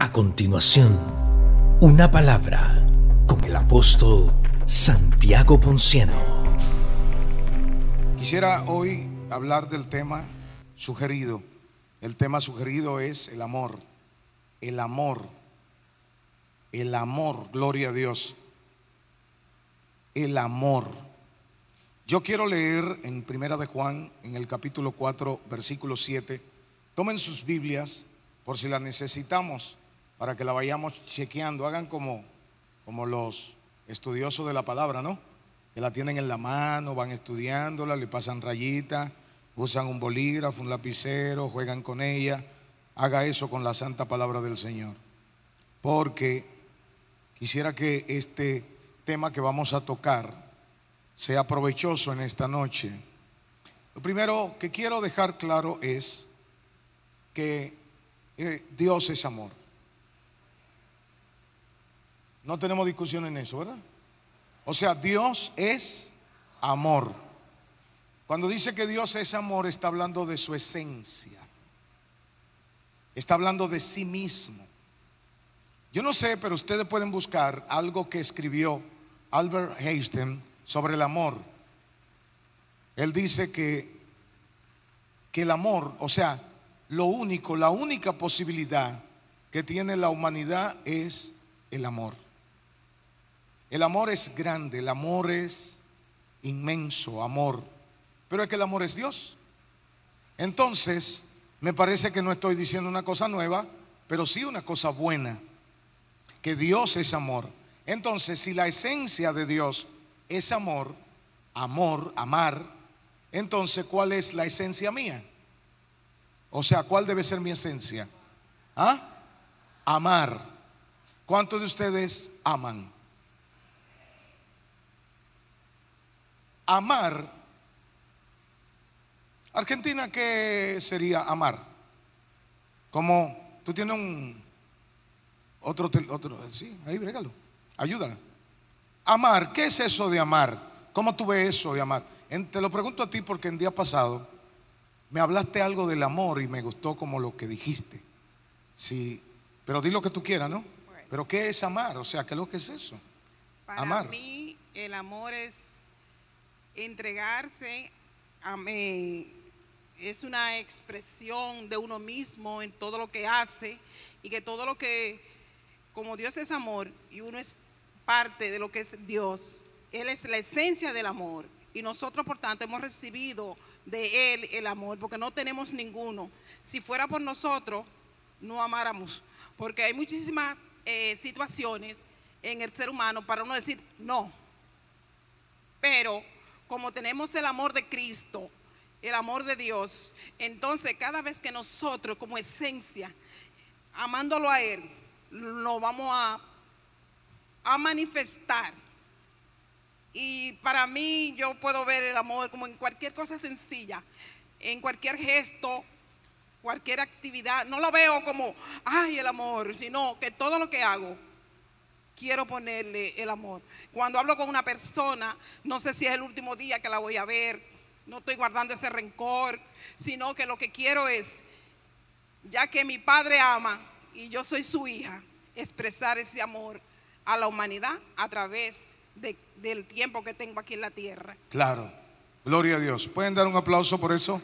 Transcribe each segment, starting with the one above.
A continuación, una palabra con el apóstol Santiago Ponciano. Quisiera hoy hablar del tema sugerido. El tema sugerido es el amor. El amor. El amor, gloria a Dios. El amor. Yo quiero leer en Primera de Juan, en el capítulo 4, versículo 7. Tomen sus Biblias por si las necesitamos para que la vayamos chequeando. Hagan como, como los estudiosos de la palabra, ¿no? Que la tienen en la mano, van estudiándola, le pasan rayitas, usan un bolígrafo, un lapicero, juegan con ella. Haga eso con la santa palabra del Señor. Porque quisiera que este tema que vamos a tocar sea provechoso en esta noche. Lo primero que quiero dejar claro es que eh, Dios es amor. No tenemos discusión en eso, ¿verdad? O sea, Dios es amor. Cuando dice que Dios es amor, está hablando de su esencia. Está hablando de sí mismo. Yo no sé, pero ustedes pueden buscar algo que escribió Albert Einstein sobre el amor. Él dice que, que el amor, o sea, lo único, la única posibilidad que tiene la humanidad es el amor. El amor es grande, el amor es inmenso, amor. Pero es que el amor es Dios. Entonces, me parece que no estoy diciendo una cosa nueva, pero sí una cosa buena, que Dios es amor. Entonces, si la esencia de Dios es amor, amor, amar, entonces, ¿cuál es la esencia mía? O sea, ¿cuál debe ser mi esencia? ¿Ah? Amar. ¿Cuántos de ustedes aman? Amar. Argentina, ¿qué sería amar? Como tú tienes un otro, otro, sí, ahí regalo, ayúdala. Amar, ¿qué es eso de amar? ¿Cómo tú ves eso de amar? te lo pregunto a ti porque el día pasado me hablaste algo del amor y me gustó como lo que dijiste. Sí, pero di lo que tú quieras, ¿no? Pero ¿qué es amar? O sea, ¿qué es lo que es eso? Para mí el amor es entregarse a mí es una expresión de uno mismo en todo lo que hace y que todo lo que, como Dios es amor y uno es parte de lo que es Dios, Él es la esencia del amor y nosotros por tanto hemos recibido de Él el amor porque no tenemos ninguno. Si fuera por nosotros, no amáramos, porque hay muchísimas eh, situaciones en el ser humano para uno decir no, pero como tenemos el amor de Cristo, el amor de Dios, entonces cada vez que nosotros como esencia, amándolo a Él, lo vamos a, a manifestar. Y para mí yo puedo ver el amor como en cualquier cosa sencilla, en cualquier gesto, cualquier actividad. No lo veo como, ay, el amor, sino que todo lo que hago quiero ponerle el amor. Cuando hablo con una persona, no sé si es el último día que la voy a ver, no estoy guardando ese rencor, sino que lo que quiero es, ya que mi padre ama y yo soy su hija, expresar ese amor a la humanidad a través del tiempo que tengo aquí en la tierra. Claro, gloria a Dios. ¿Pueden dar un aplauso por eso?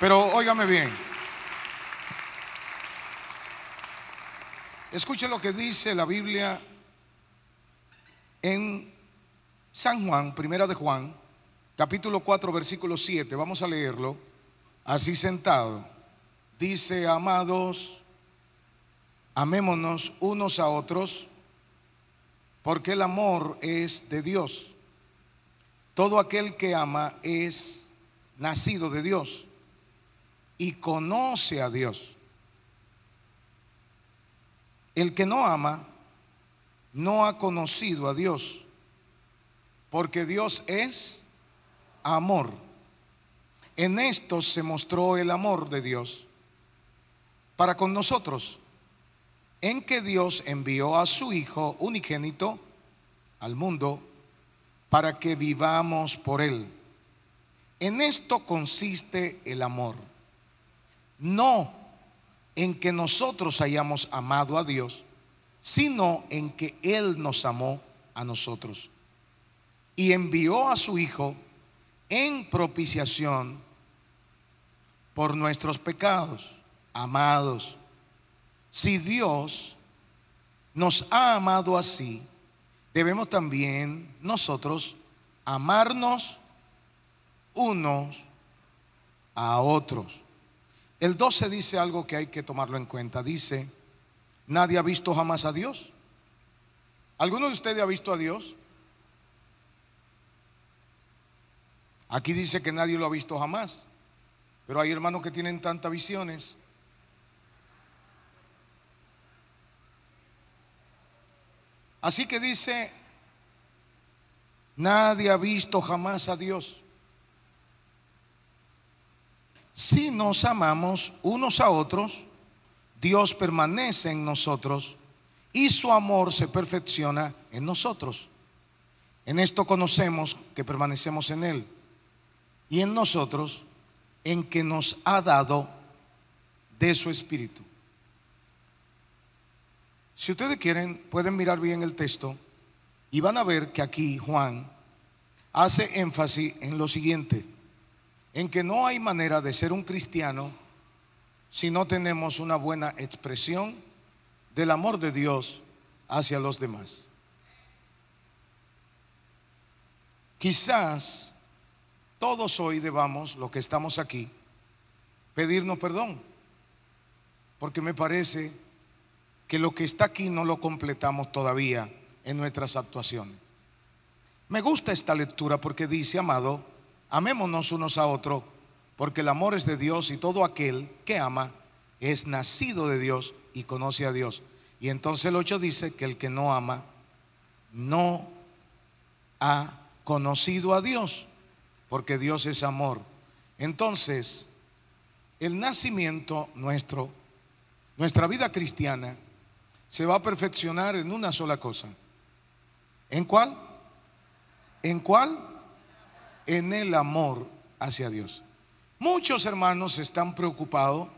Pero óigame bien. Escuche lo que dice la Biblia en San Juan, primera de Juan, capítulo 4, versículo 7, vamos a leerlo, así sentado. Dice, amados, amémonos unos a otros, porque el amor es de Dios. Todo aquel que ama es nacido de Dios y conoce a Dios. El que no ama no ha conocido a Dios, porque Dios es amor. En esto se mostró el amor de Dios para con nosotros, en que Dios envió a su Hijo unigénito al mundo para que vivamos por Él. En esto consiste el amor. No en que nosotros hayamos amado a Dios, sino en que Él nos amó a nosotros y envió a su Hijo en propiciación por nuestros pecados. Amados, si Dios nos ha amado así, debemos también nosotros amarnos unos a otros. El 12 dice algo que hay que tomarlo en cuenta. Dice, nadie ha visto jamás a Dios. ¿Alguno de ustedes ha visto a Dios? Aquí dice que nadie lo ha visto jamás. Pero hay hermanos que tienen tantas visiones. Así que dice, nadie ha visto jamás a Dios. Si nos amamos unos a otros, Dios permanece en nosotros y su amor se perfecciona en nosotros. En esto conocemos que permanecemos en Él y en nosotros en que nos ha dado de su espíritu. Si ustedes quieren, pueden mirar bien el texto y van a ver que aquí Juan hace énfasis en lo siguiente, en que no hay manera de ser un cristiano si no tenemos una buena expresión del amor de Dios hacia los demás. Quizás todos hoy debamos, los que estamos aquí, pedirnos perdón, porque me parece que lo que está aquí no lo completamos todavía en nuestras actuaciones. Me gusta esta lectura porque dice, amado, amémonos unos a otros, porque el amor es de Dios y todo aquel que ama es nacido de Dios y conoce a Dios. Y entonces el 8 dice que el que no ama no ha conocido a Dios, porque Dios es amor. Entonces, el nacimiento nuestro, nuestra vida cristiana, se va a perfeccionar en una sola cosa. ¿En cuál? ¿En cuál? En el amor hacia Dios. Muchos hermanos están preocupados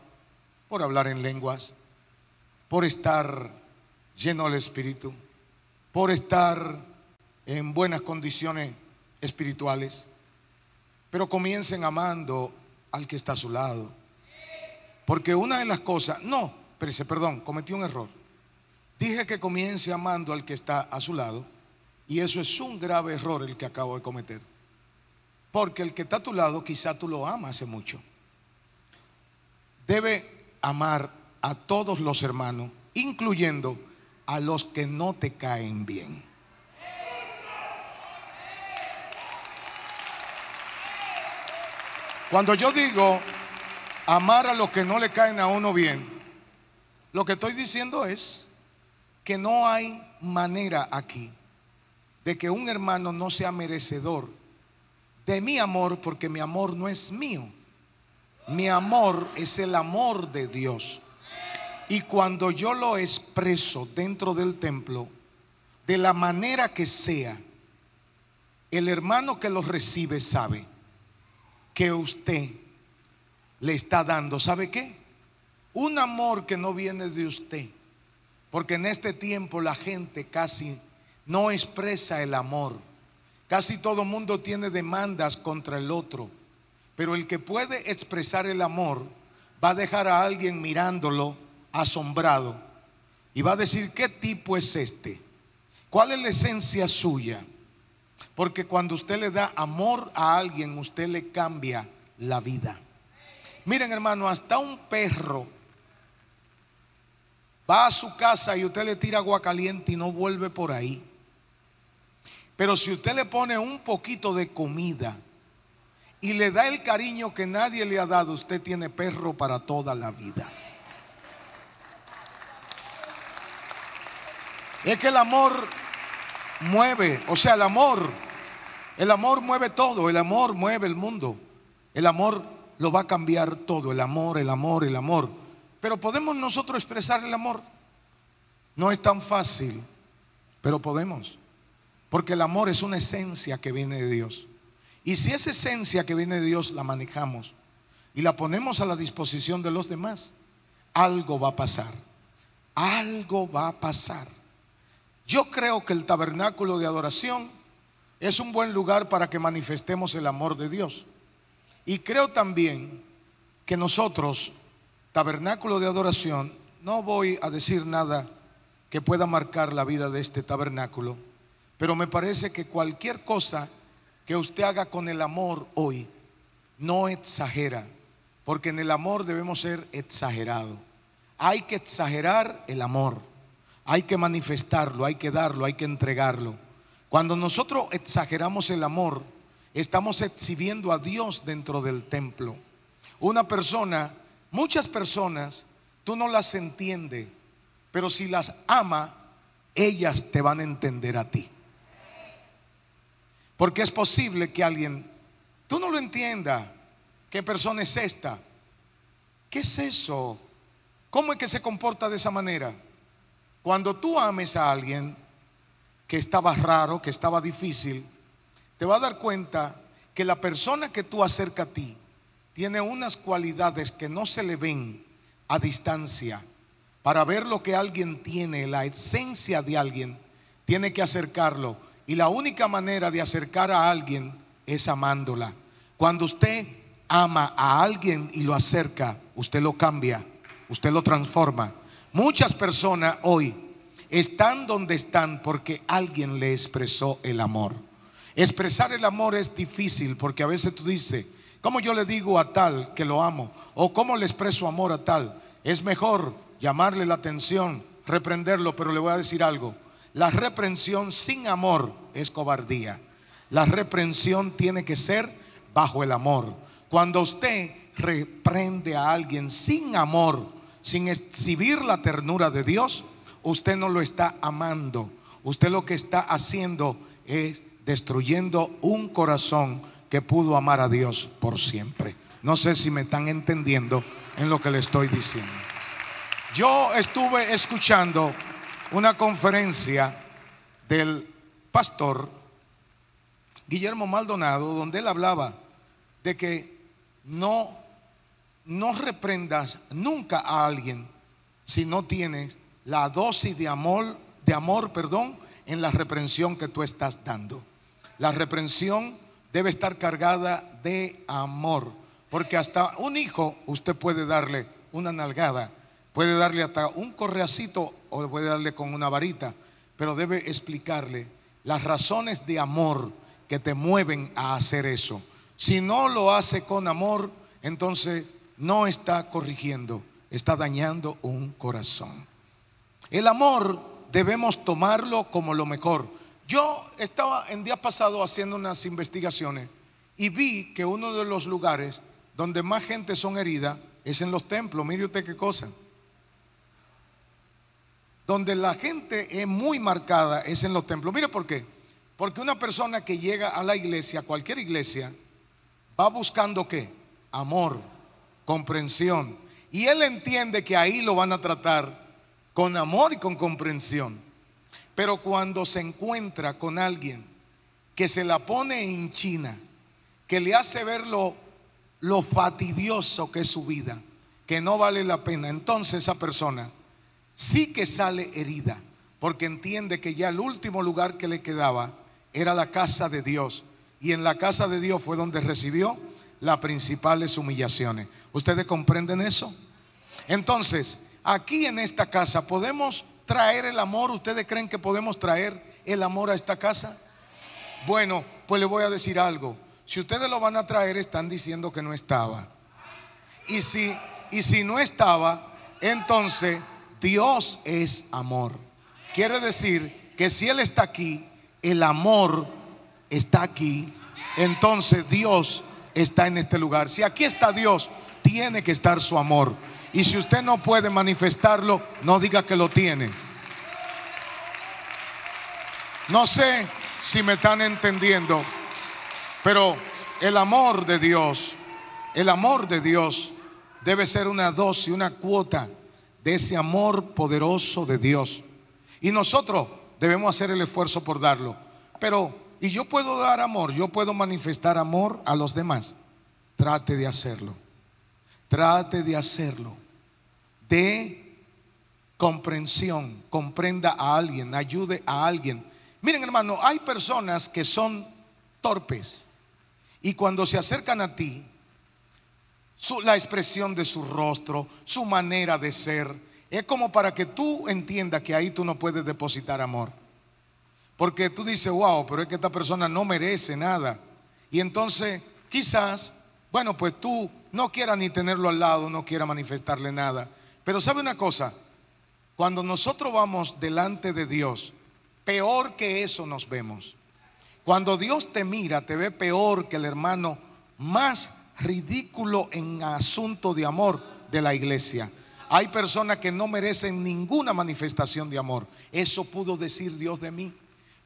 por hablar en lenguas, por estar lleno del Espíritu, por estar en buenas condiciones espirituales, pero comiencen amando al que está a su lado. Porque una de las cosas, no, espérese, perdón, cometí un error. Dije que comience amando al que está a su lado y eso es un grave error el que acabo de cometer. Porque el que está a tu lado quizá tú lo amas hace mucho. Debe amar a todos los hermanos, incluyendo a los que no te caen bien. Cuando yo digo amar a los que no le caen a uno bien, lo que estoy diciendo es que no hay manera aquí de que un hermano no sea merecedor de mi amor porque mi amor no es mío. Mi amor es el amor de Dios. Y cuando yo lo expreso dentro del templo, de la manera que sea, el hermano que lo recibe sabe que usted le está dando, ¿sabe qué? Un amor que no viene de usted. Porque en este tiempo la gente casi no expresa el amor. Casi todo mundo tiene demandas contra el otro. Pero el que puede expresar el amor va a dejar a alguien mirándolo asombrado. Y va a decir, ¿qué tipo es este? ¿Cuál es la esencia suya? Porque cuando usted le da amor a alguien, usted le cambia la vida. Miren hermano, hasta un perro va a su casa y usted le tira agua caliente y no vuelve por ahí. Pero si usted le pone un poquito de comida y le da el cariño que nadie le ha dado, usted tiene perro para toda la vida. Es que el amor mueve, o sea, el amor, el amor mueve todo, el amor mueve el mundo. El amor lo va a cambiar todo, el amor, el amor, el amor. Pero podemos nosotros expresar el amor. No es tan fácil, pero podemos. Porque el amor es una esencia que viene de Dios. Y si esa esencia que viene de Dios la manejamos y la ponemos a la disposición de los demás, algo va a pasar. Algo va a pasar. Yo creo que el tabernáculo de adoración es un buen lugar para que manifestemos el amor de Dios. Y creo también que nosotros, tabernáculo de adoración, no voy a decir nada que pueda marcar la vida de este tabernáculo, pero me parece que cualquier cosa que usted haga con el amor hoy, no exagera, porque en el amor debemos ser exagerados. Hay que exagerar el amor, hay que manifestarlo, hay que darlo, hay que entregarlo. Cuando nosotros exageramos el amor, estamos exhibiendo a Dios dentro del templo. Una persona, muchas personas, tú no las entiendes, pero si las ama, ellas te van a entender a ti. Porque es posible que alguien, tú no lo entiendas, ¿qué persona es esta? ¿Qué es eso? ¿Cómo es que se comporta de esa manera? Cuando tú ames a alguien que estaba raro, que estaba difícil, te va a dar cuenta que la persona que tú acerca a ti tiene unas cualidades que no se le ven a distancia. Para ver lo que alguien tiene, la esencia de alguien, tiene que acercarlo. Y la única manera de acercar a alguien es amándola. Cuando usted ama a alguien y lo acerca, usted lo cambia, usted lo transforma. Muchas personas hoy están donde están porque alguien le expresó el amor. Expresar el amor es difícil porque a veces tú dices, ¿cómo yo le digo a tal que lo amo? ¿O cómo le expreso amor a tal? Es mejor llamarle la atención, reprenderlo, pero le voy a decir algo. La reprensión sin amor es cobardía. La reprensión tiene que ser bajo el amor. Cuando usted reprende a alguien sin amor, sin exhibir la ternura de Dios, usted no lo está amando. Usted lo que está haciendo es destruyendo un corazón que pudo amar a Dios por siempre. No sé si me están entendiendo en lo que le estoy diciendo. Yo estuve escuchando una conferencia del pastor Guillermo Maldonado donde él hablaba de que no no reprendas nunca a alguien si no tienes la dosis de amor, de amor, perdón, en la reprensión que tú estás dando. La reprensión debe estar cargada de amor, porque hasta un hijo usted puede darle una nalgada, puede darle hasta un correacito o puede darle con una varita, pero debe explicarle las razones de amor que te mueven a hacer eso. Si no lo hace con amor, entonces no está corrigiendo, está dañando un corazón. El amor debemos tomarlo como lo mejor. Yo estaba en día pasado haciendo unas investigaciones y vi que uno de los lugares donde más gente son heridas es en los templos. Mire usted qué cosa. Donde la gente es muy marcada es en los templos. Mire por qué. Porque una persona que llega a la iglesia, cualquier iglesia, va buscando qué? Amor comprensión. Y él entiende que ahí lo van a tratar con amor y con comprensión. Pero cuando se encuentra con alguien que se la pone en China, que le hace ver lo, lo fatidioso que es su vida, que no vale la pena, entonces esa persona sí que sale herida, porque entiende que ya el último lugar que le quedaba era la casa de Dios. Y en la casa de Dios fue donde recibió las principales humillaciones. ¿Ustedes comprenden eso? Entonces, aquí en esta casa, ¿podemos traer el amor? ¿Ustedes creen que podemos traer el amor a esta casa? Bueno, pues le voy a decir algo. Si ustedes lo van a traer, están diciendo que no estaba. Y si, y si no estaba, entonces Dios es amor. Quiere decir que si Él está aquí, el amor está aquí, entonces Dios está en este lugar. Si aquí está Dios, tiene que estar su amor. Y si usted no puede manifestarlo, no diga que lo tiene. No sé si me están entendiendo, pero el amor de Dios, el amor de Dios debe ser una dosis, una cuota ese amor poderoso de Dios. Y nosotros debemos hacer el esfuerzo por darlo. Pero, y yo puedo dar amor, yo puedo manifestar amor a los demás. Trate de hacerlo. Trate de hacerlo. de comprensión, comprenda a alguien, ayude a alguien. Miren hermano, hay personas que son torpes y cuando se acercan a ti, la expresión de su rostro, su manera de ser, es como para que tú entiendas que ahí tú no puedes depositar amor. Porque tú dices, wow, pero es que esta persona no merece nada. Y entonces, quizás, bueno, pues tú no quieras ni tenerlo al lado, no quieras manifestarle nada. Pero sabe una cosa, cuando nosotros vamos delante de Dios, peor que eso nos vemos. Cuando Dios te mira, te ve peor que el hermano más ridículo en asunto de amor de la iglesia. Hay personas que no merecen ninguna manifestación de amor. Eso pudo decir Dios de mí,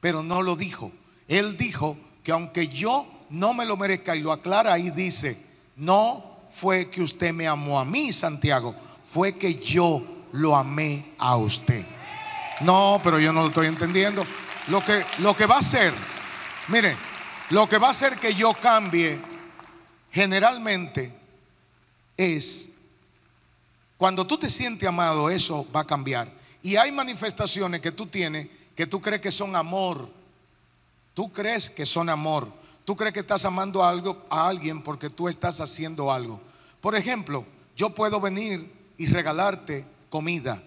pero no lo dijo. Él dijo que aunque yo no me lo merezca y lo aclara ahí dice, no fue que usted me amó a mí, Santiago, fue que yo lo amé a usted. No, pero yo no lo estoy entendiendo. Lo que, lo que va a hacer, mire, lo que va a hacer que yo cambie generalmente es cuando tú te sientes amado, eso va a cambiar. Y hay manifestaciones que tú tienes que tú crees que son amor. Tú crees que son amor. Tú crees que estás amando algo a alguien porque tú estás haciendo algo. Por ejemplo, yo puedo venir y regalarte comida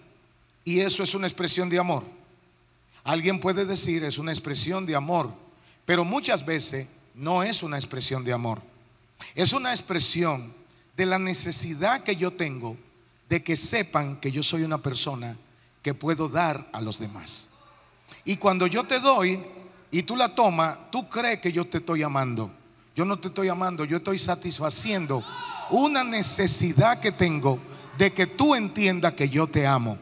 y eso es una expresión de amor. Alguien puede decir es una expresión de amor, pero muchas veces no es una expresión de amor. Es una expresión de la necesidad que yo tengo de que sepan que yo soy una persona que puedo dar a los demás. Y cuando yo te doy y tú la tomas, tú crees que yo te estoy amando. Yo no te estoy amando, yo estoy satisfaciendo una necesidad que tengo de que tú entiendas que yo te amo.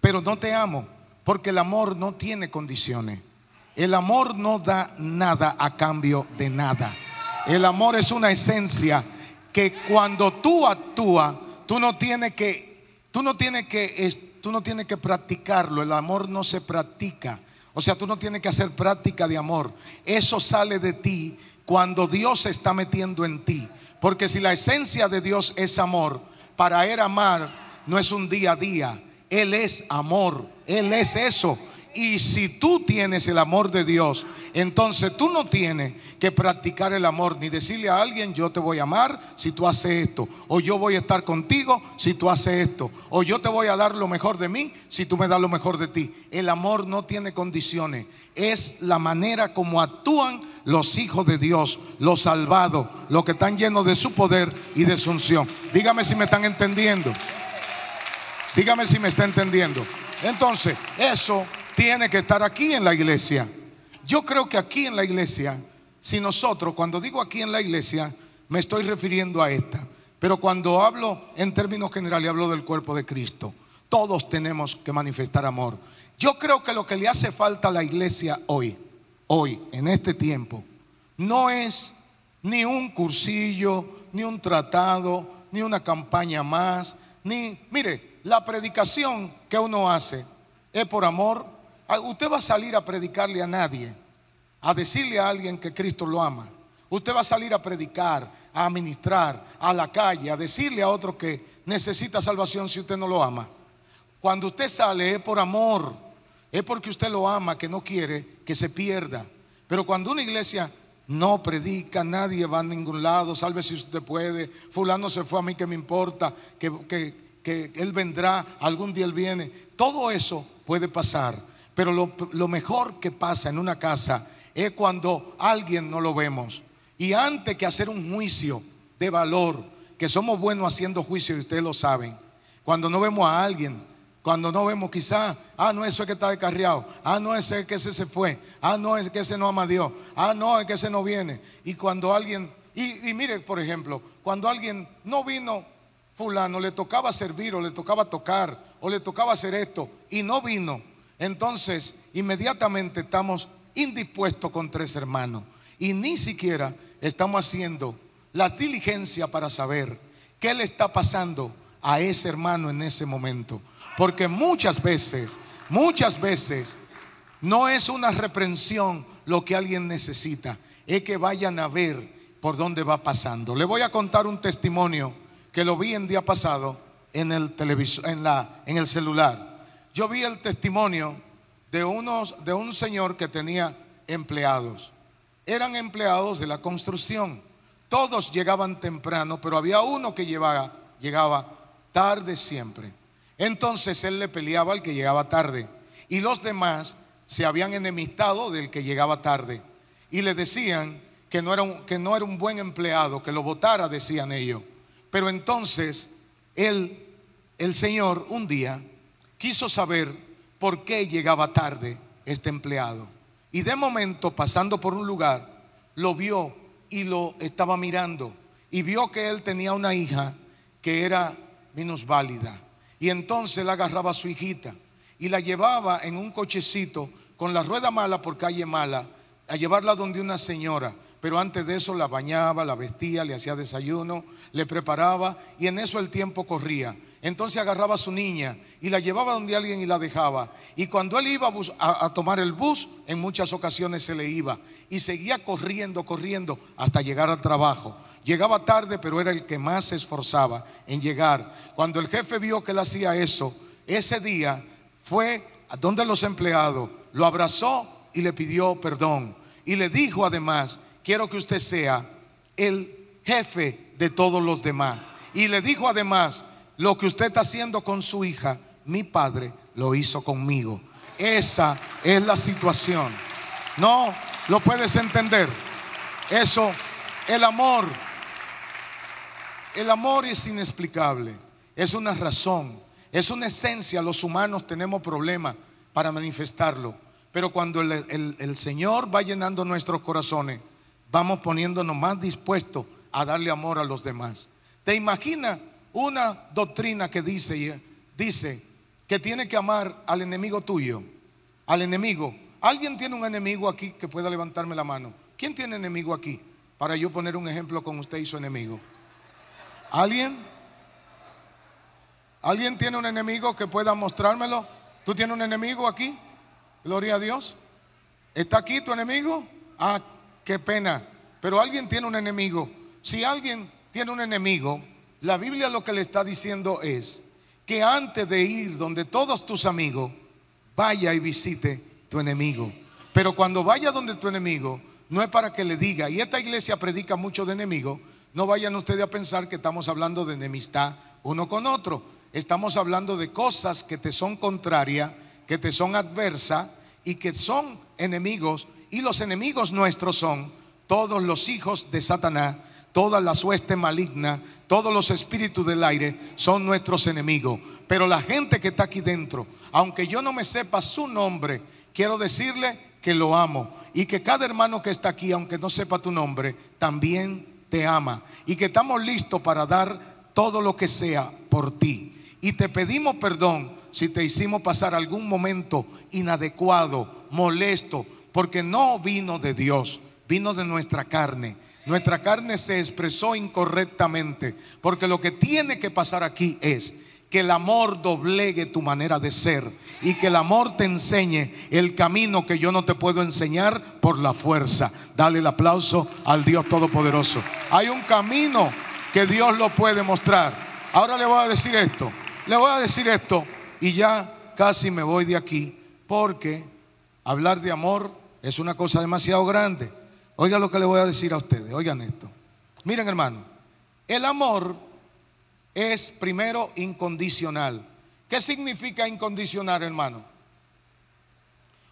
Pero no te amo porque el amor no tiene condiciones. El amor no da nada a cambio de nada. El amor es una esencia que cuando tú actúas, Tú no tienes que, tú no tienes que, tú no que practicarlo. El amor no se practica. O sea, tú no tienes que hacer práctica de amor. Eso sale de ti cuando Dios se está metiendo en ti. Porque si la esencia de Dios es amor, para Él amar no es un día a día. Él es amor. Él es eso. Y si tú tienes el amor de Dios, entonces tú no tienes que practicar el amor, ni decirle a alguien, yo te voy a amar si tú haces esto, o yo voy a estar contigo si tú haces esto, o yo te voy a dar lo mejor de mí si tú me das lo mejor de ti. El amor no tiene condiciones, es la manera como actúan los hijos de Dios, los salvados, los que están llenos de su poder y de su unción. Dígame si me están entendiendo. Dígame si me está entendiendo. Entonces, eso tiene que estar aquí en la iglesia. Yo creo que aquí en la iglesia si nosotros, cuando digo aquí en la iglesia, me estoy refiriendo a esta, pero cuando hablo en términos generales, hablo del cuerpo de Cristo. Todos tenemos que manifestar amor. Yo creo que lo que le hace falta a la iglesia hoy, hoy, en este tiempo, no es ni un cursillo, ni un tratado, ni una campaña más, ni, mire, la predicación que uno hace es por amor. Ah, usted va a salir a predicarle a nadie a decirle a alguien que Cristo lo ama. Usted va a salir a predicar, a ministrar a la calle, a decirle a otro que necesita salvación si usted no lo ama. Cuando usted sale es por amor, es porque usted lo ama, que no quiere que se pierda. Pero cuando una iglesia no predica, nadie va a ningún lado, salve si usted puede, fulano se fue a mí que me importa, que, él vendrá, algún día él viene, todo eso puede pasar. Pero lo, lo mejor que pasa en una casa es cuando alguien no lo vemos. Y antes que hacer un juicio de valor, que somos buenos haciendo juicio y ustedes lo saben, cuando no vemos a alguien, cuando no vemos quizás, ah, no, eso es que está descarriado, ah, no, ese que ese se fue, ah, no, es que ese no ama a Dios, ah, no, es que ese no viene. Y cuando alguien, y, y mire, por ejemplo, cuando alguien no vino, fulano, le tocaba servir o le tocaba tocar o le tocaba hacer esto y no vino, entonces inmediatamente estamos indispuesto con tres hermanos y ni siquiera estamos haciendo la diligencia para saber qué le está pasando a ese hermano en ese momento. Porque muchas veces, muchas veces, no es una reprensión lo que alguien necesita, es que vayan a ver por dónde va pasando. Le voy a contar un testimonio que lo vi en día pasado en el televisor, en, la, en el celular. Yo vi el testimonio de, unos, de un señor que tenía empleados. Eran empleados de la construcción. Todos llegaban temprano, pero había uno que llevaba, llegaba tarde siempre. Entonces él le peleaba al que llegaba tarde. Y los demás se habían enemistado del que llegaba tarde. Y le decían que no era un, que no era un buen empleado, que lo votara, decían ellos. Pero entonces él, el Señor, un día quiso saber por qué llegaba tarde este empleado. Y de momento, pasando por un lugar, lo vio y lo estaba mirando. Y vio que él tenía una hija que era minusválida. Y entonces él agarraba a su hijita y la llevaba en un cochecito con la rueda mala por calle mala a llevarla donde una señora. Pero antes de eso la bañaba, la vestía, le hacía desayuno, le preparaba y en eso el tiempo corría. Entonces agarraba a su niña y la llevaba donde alguien y la dejaba. Y cuando él iba a, a, tomar el bus, en muchas ocasiones se le iba. Y seguía corriendo, corriendo hasta llegar al trabajo. Llegaba tarde, pero era el que más se esforzaba en llegar. Cuando el jefe vio que él hacía eso, ese día fue a donde los empleados, lo abrazó y le pidió perdón. Y le dijo además, quiero que usted sea el jefe de todos los demás. Y le dijo además, lo que usted está haciendo con su hija, mi padre lo hizo conmigo. Esa es la situación. No lo puedes entender. Eso, el amor el amor es inexplicable, es una razón, es una esencia. Los humanos tenemos problemas para manifestarlo, pero cuando el, Señor va llenando nuestros corazones, vamos poniéndonos más dispuestos a darle amor a los demás. ¿Te imaginas una doctrina que dice, dice que tiene que amar al enemigo tuyo? Al enemigo. ¿Alguien tiene un enemigo aquí que pueda levantarme la mano? ¿Quién tiene enemigo aquí? Para yo poner un ejemplo con usted y su enemigo. ¿Alguien? ¿Alguien tiene un enemigo que pueda mostrármelo? ¿Tú tienes un enemigo aquí? Gloria a Dios. ¿Está aquí tu enemigo? Ah, qué pena. Pero alguien tiene un enemigo. Si alguien tiene un enemigo, la Biblia lo que le está diciendo es que antes de ir donde todos tus amigos, vaya y visite tu enemigo. Pero cuando vaya donde tu enemigo, no es para que le diga, y esta iglesia predica mucho de enemigo, no vayan ustedes a pensar que estamos hablando de enemistad uno con otro. Estamos hablando de cosas que te son contrarias, que te son adversas y que son enemigos. Y los enemigos nuestros son todos los hijos de Satanás, toda la sueste maligna, todos los espíritus del aire son nuestros enemigos. Pero la gente que está aquí dentro, aunque yo no me sepa su nombre, quiero decirle que lo amo. Y que cada hermano que está aquí, aunque no sepa tu nombre, también te ama y que estamos listos para dar todo lo que sea por ti. Y te pedimos perdón si te hicimos pasar algún momento inadecuado, molesto, porque no vino de Dios, vino de nuestra carne. Nuestra carne se expresó incorrectamente, porque lo que tiene que pasar aquí es que el amor doblegue tu manera de ser y que el amor te enseñe el camino que yo no te puedo enseñar por la fuerza. Dale el aplauso al Dios Todopoderoso. Hay un camino que Dios lo puede mostrar. Ahora le voy a decir esto, le voy a decir esto y ya casi me voy de aquí porque hablar de amor es una cosa demasiado grande. Oiga lo que le voy a decir a ustedes, oigan esto. Miren hermano, el amor es primero incondicional. ¿Qué significa incondicional, hermano?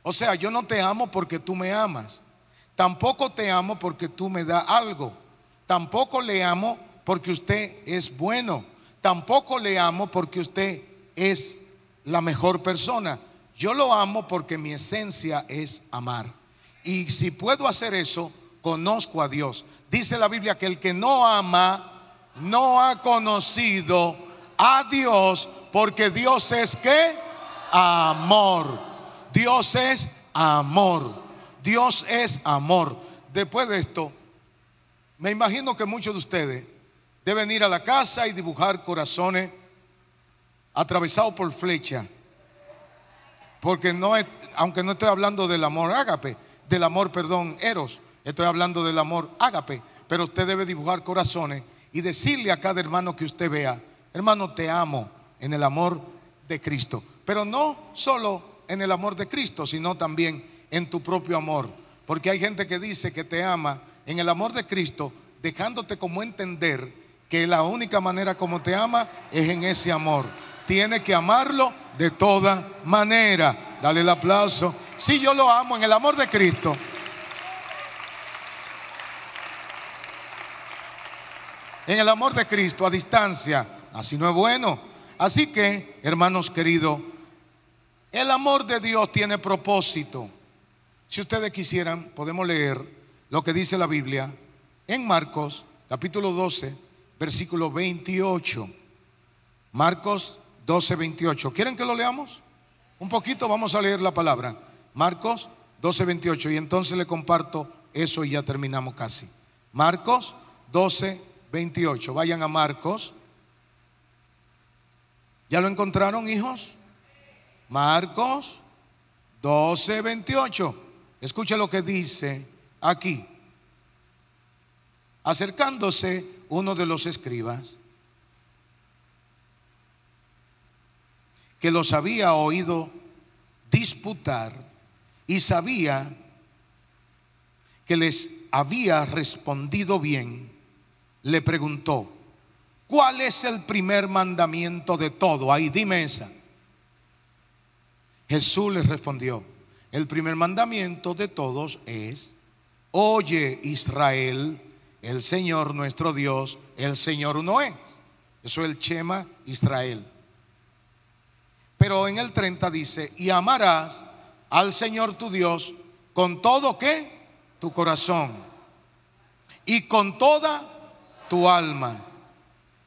O sea, yo no te amo porque tú me amas. Tampoco te amo porque tú me das algo. Tampoco le amo porque usted es bueno. Tampoco le amo porque usted es la mejor persona. Yo lo amo porque mi esencia es amar. Y si puedo hacer eso, conozco a Dios. Dice la Biblia que el que no ama no ha conocido a Dios porque Dios es que amor. Dios es amor. Dios es amor. Después de esto, me imagino que muchos de ustedes deben ir a la casa y dibujar corazones atravesados por flecha. Porque no es, aunque no estoy hablando del amor ágape, del amor, perdón, eros, estoy hablando del amor ágape, pero usted debe dibujar corazones y decirle a cada hermano que usted vea hermano, te amo en el amor de Cristo. Pero no solo en el amor de Cristo, sino también en tu propio amor. Porque hay gente que dice que te ama en el amor de Cristo, dejándote como entender que la única manera como te ama es en ese amor. Tiene que amarlo de toda manera. Dale el aplauso. Si yo lo amo en el amor de Cristo. En el amor de Cristo a distancia. Así no es bueno. Así que, hermanos queridos, el amor de Dios tiene propósito. Si ustedes quisieran, podemos leer lo que dice la Biblia en Marcos capítulo 12, versículo 28. Marcos 12, 28. ¿Quieren que lo leamos? Un poquito, vamos a leer la palabra. Marcos 12, 28. Y entonces le comparto eso y ya terminamos casi. Marcos 12, 28. Vayan a Marcos. ¿Ya lo encontraron, hijos? Marcos 12, 28. Escucha lo que dice aquí. Acercándose uno de los escribas, que los había oído disputar y sabía que les había respondido bien, le preguntó, ¿cuál es el primer mandamiento de todo? Ahí dime esa. Jesús les respondió, el primer mandamiento de todos es, oye Israel, el Señor nuestro Dios, el Señor uno es. Eso es el Chema Israel. Pero en el 30 dice, y amarás al Señor tu Dios con todo que tu corazón y con toda tu alma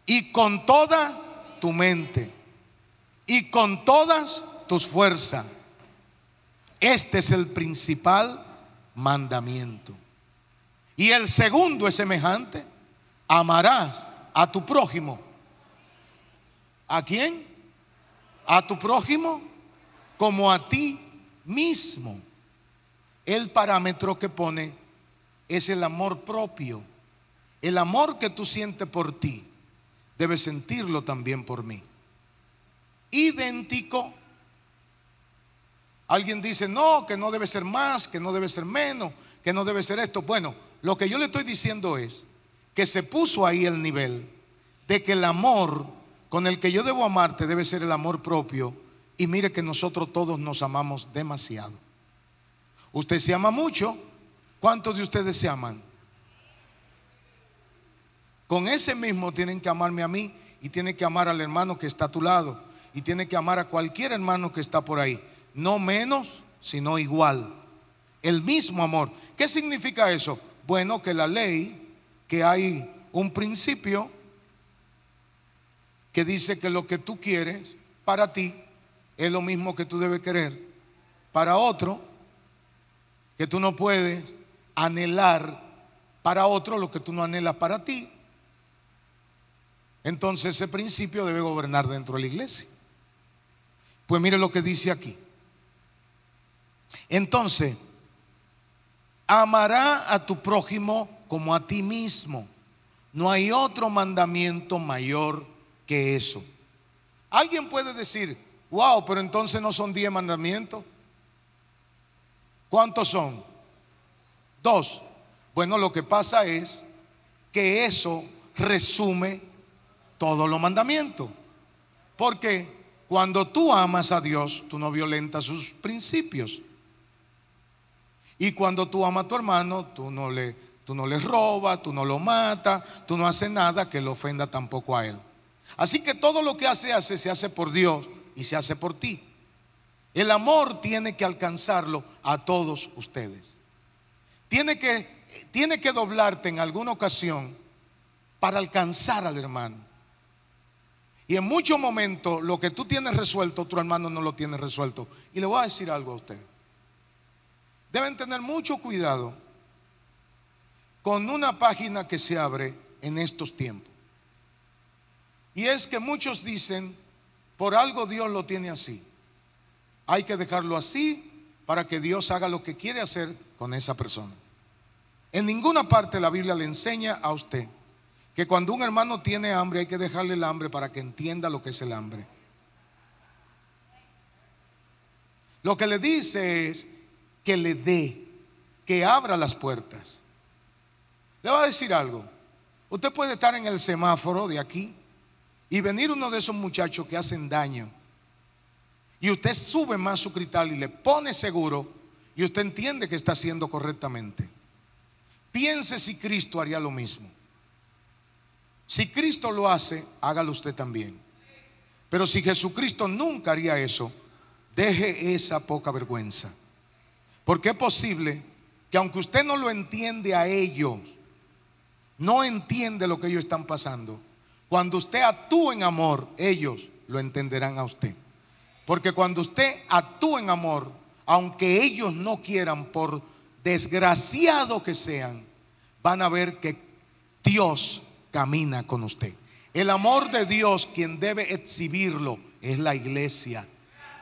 y con toda tu mente y con todas tus fuerzas. Este es el principal mandamiento. Y el segundo es semejante. Amarás a tu prójimo. ¿A quién? A tu prójimo como a ti mismo. El parámetro que pone es el amor propio. El amor que tú sientes por ti, debes sentirlo también por mí. Idéntico Alguien dice, no, que no debe ser más, que no debe ser menos, que no debe ser esto. Bueno, lo que yo le estoy diciendo es que se puso ahí el nivel de que el amor con el que yo debo amarte debe ser el amor propio. Y mire que nosotros todos nos amamos demasiado. Usted se ama mucho. ¿Cuántos de ustedes se aman? Con ese mismo tienen que amarme a mí y tienen que amar al hermano que está a tu lado y tienen que amar a cualquier hermano que está por ahí no menos, sino igual. El mismo amor. ¿Qué significa eso? Bueno, que la ley, que hay un principio que dice que lo que tú quieres para ti es lo mismo que tú debes querer para otro, que tú no puedes anhelar para otro lo que tú no anhelas para ti. Entonces ese principio debe gobernar dentro de la iglesia. Pues mire lo que dice aquí. Entonces, amará a tu prójimo como a ti mismo. No hay otro mandamiento mayor que eso. Alguien puede decir, wow, pero entonces no son diez mandamientos. ¿Cuántos son? Dos. Bueno, lo que pasa es que eso resume todos los mandamientos. Porque cuando tú amas a Dios, tú no violentas sus principios. Y cuando tú amas a tu hermano, tú no le, tú no le robas, tú no lo matas, tú no haces nada que le ofenda tampoco a él. Así que todo lo que hace, hace, se hace por Dios y se hace por ti. El amor tiene que alcanzarlo a todos ustedes. Tiene que, tiene que doblarte en alguna ocasión para alcanzar al hermano. Y en muchos momentos lo que tú tienes resuelto, tu hermano no lo tiene resuelto. Y le voy a decir algo a usted deben tener mucho cuidado con una página que se abre en estos tiempos. Y es que muchos dicen, por algo Dios lo tiene así. Hay que dejarlo así para que Dios haga lo que quiere hacer con esa persona. En ninguna parte la Biblia le enseña a usted que cuando un hermano tiene hambre hay que dejarle el hambre para que entienda lo que es el hambre. Lo que le dice es que le dé, que abra las puertas. Le voy a decir algo. Usted puede estar en el semáforo de aquí y venir uno de esos muchachos que hacen daño. Y usted sube más su cristal y le pone seguro y usted entiende que está haciendo correctamente. Piense si Cristo haría lo mismo. Si Cristo lo hace, hágalo usted también. Pero si Jesucristo nunca haría eso, deje esa poca vergüenza. Porque es posible que aunque usted no lo entiende a ellos, no entiende lo que ellos están pasando, cuando usted actúa en amor, ellos lo entenderán a usted. Porque cuando usted actúa en amor, aunque ellos no quieran, por desgraciado que sean, van a ver que Dios camina con usted. El amor de Dios, quien debe exhibirlo, es la iglesia.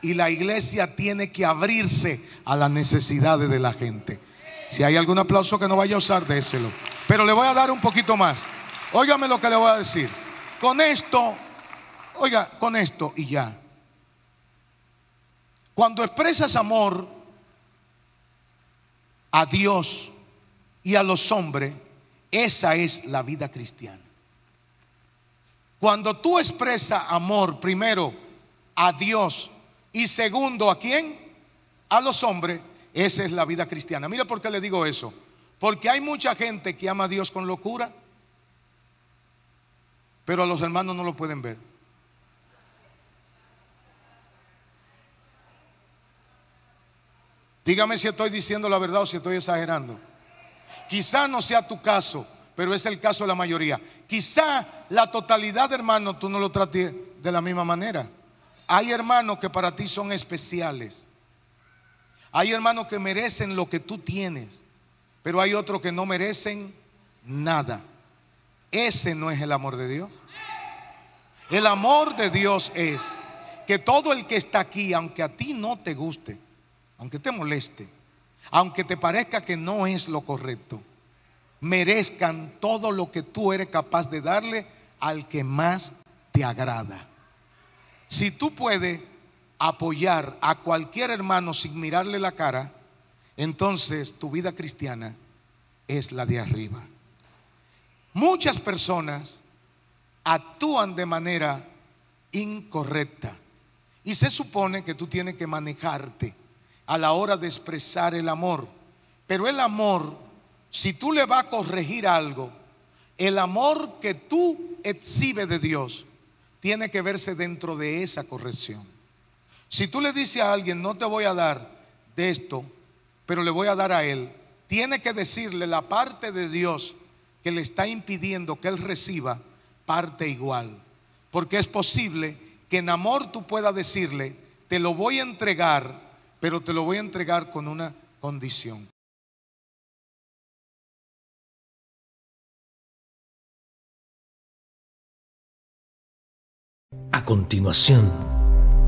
Y la iglesia tiene que abrirse a las necesidades de la gente. Si hay algún aplauso que no vaya a usar, déselo. Pero le voy a dar un poquito más. Óigame lo que le voy a decir. Con esto, oiga, con esto y ya. Cuando expresas amor a Dios y a los hombres, esa es la vida cristiana. Cuando tú expresas amor primero a Dios y segundo a quién? A los hombres, esa es la vida cristiana. Mira por qué le digo eso. Porque hay mucha gente que ama a Dios con locura, pero a los hermanos no lo pueden ver. Dígame si estoy diciendo la verdad o si estoy exagerando. Quizá no sea tu caso, pero es el caso de la mayoría. Quizá la totalidad de hermanos tú no lo trates de la misma manera. Hay hermanos que para ti son especiales. Hay hermanos que merecen lo que tú tienes, pero hay otros que no merecen nada. Ese no es el amor de Dios. El amor de Dios es que todo el que está aquí, aunque a ti no te guste, aunque te moleste, aunque te parezca que no es lo correcto, merezcan todo lo que tú eres capaz de darle al que más te agrada. Si tú puedes apoyar a cualquier hermano sin mirarle la cara, entonces tu vida cristiana es la de arriba. Muchas personas actúan de manera incorrecta y se supone que tú tienes que manejarte a la hora de expresar el amor. Pero el amor, si tú le vas a corregir algo, el amor que tú exhibes de Dios tiene que verse dentro de esa corrección. Si tú le dices a alguien, no te voy a dar de esto, pero le voy a dar a él, tiene que decirle la parte de Dios que le está impidiendo que él reciba parte igual. Porque es posible que en amor tú puedas decirle, te lo voy a entregar pero te lo voy a entregar con una condición. A continuación,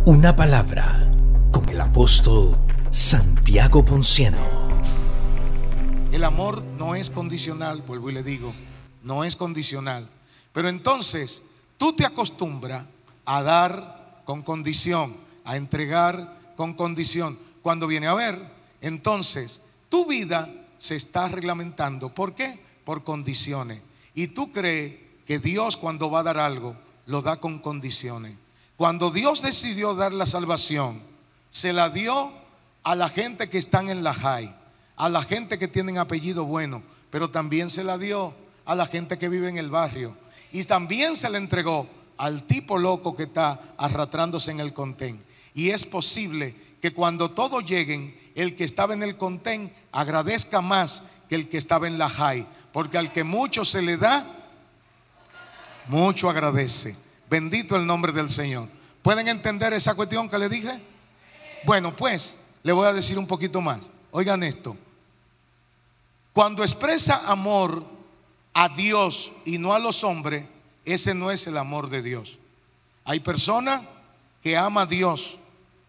una palabra con el apóstol Santiago Ponciano. El amor no es condicional, vuelvo y le digo, no es condicional. Pero entonces tú te acostumbras a dar con condición, a entregar con condición. Cuando viene a ver, entonces tu vida se está reglamentando. ¿Por qué? Por condiciones. Y tú crees que Dios cuando va a dar algo, lo da con condiciones. Cuando Dios decidió dar la salvación, se la dio a la gente que están en la high, a la gente que tienen apellido bueno, pero también se la dio a la gente que vive en el barrio. Y también se la entregó al tipo loco que está arrastrándose en el contén. Y es posible que cuando todos lleguen, el que estaba en el contén agradezca más que el que estaba en la high. Porque al que mucho se le da, mucho agradece. Bendito el nombre del Señor. ¿Pueden entender esa cuestión que le dije? Bueno, pues le voy a decir un poquito más. Oigan esto. Cuando expresa amor a Dios y no a los hombres, ese no es el amor de Dios. Hay personas que ama a Dios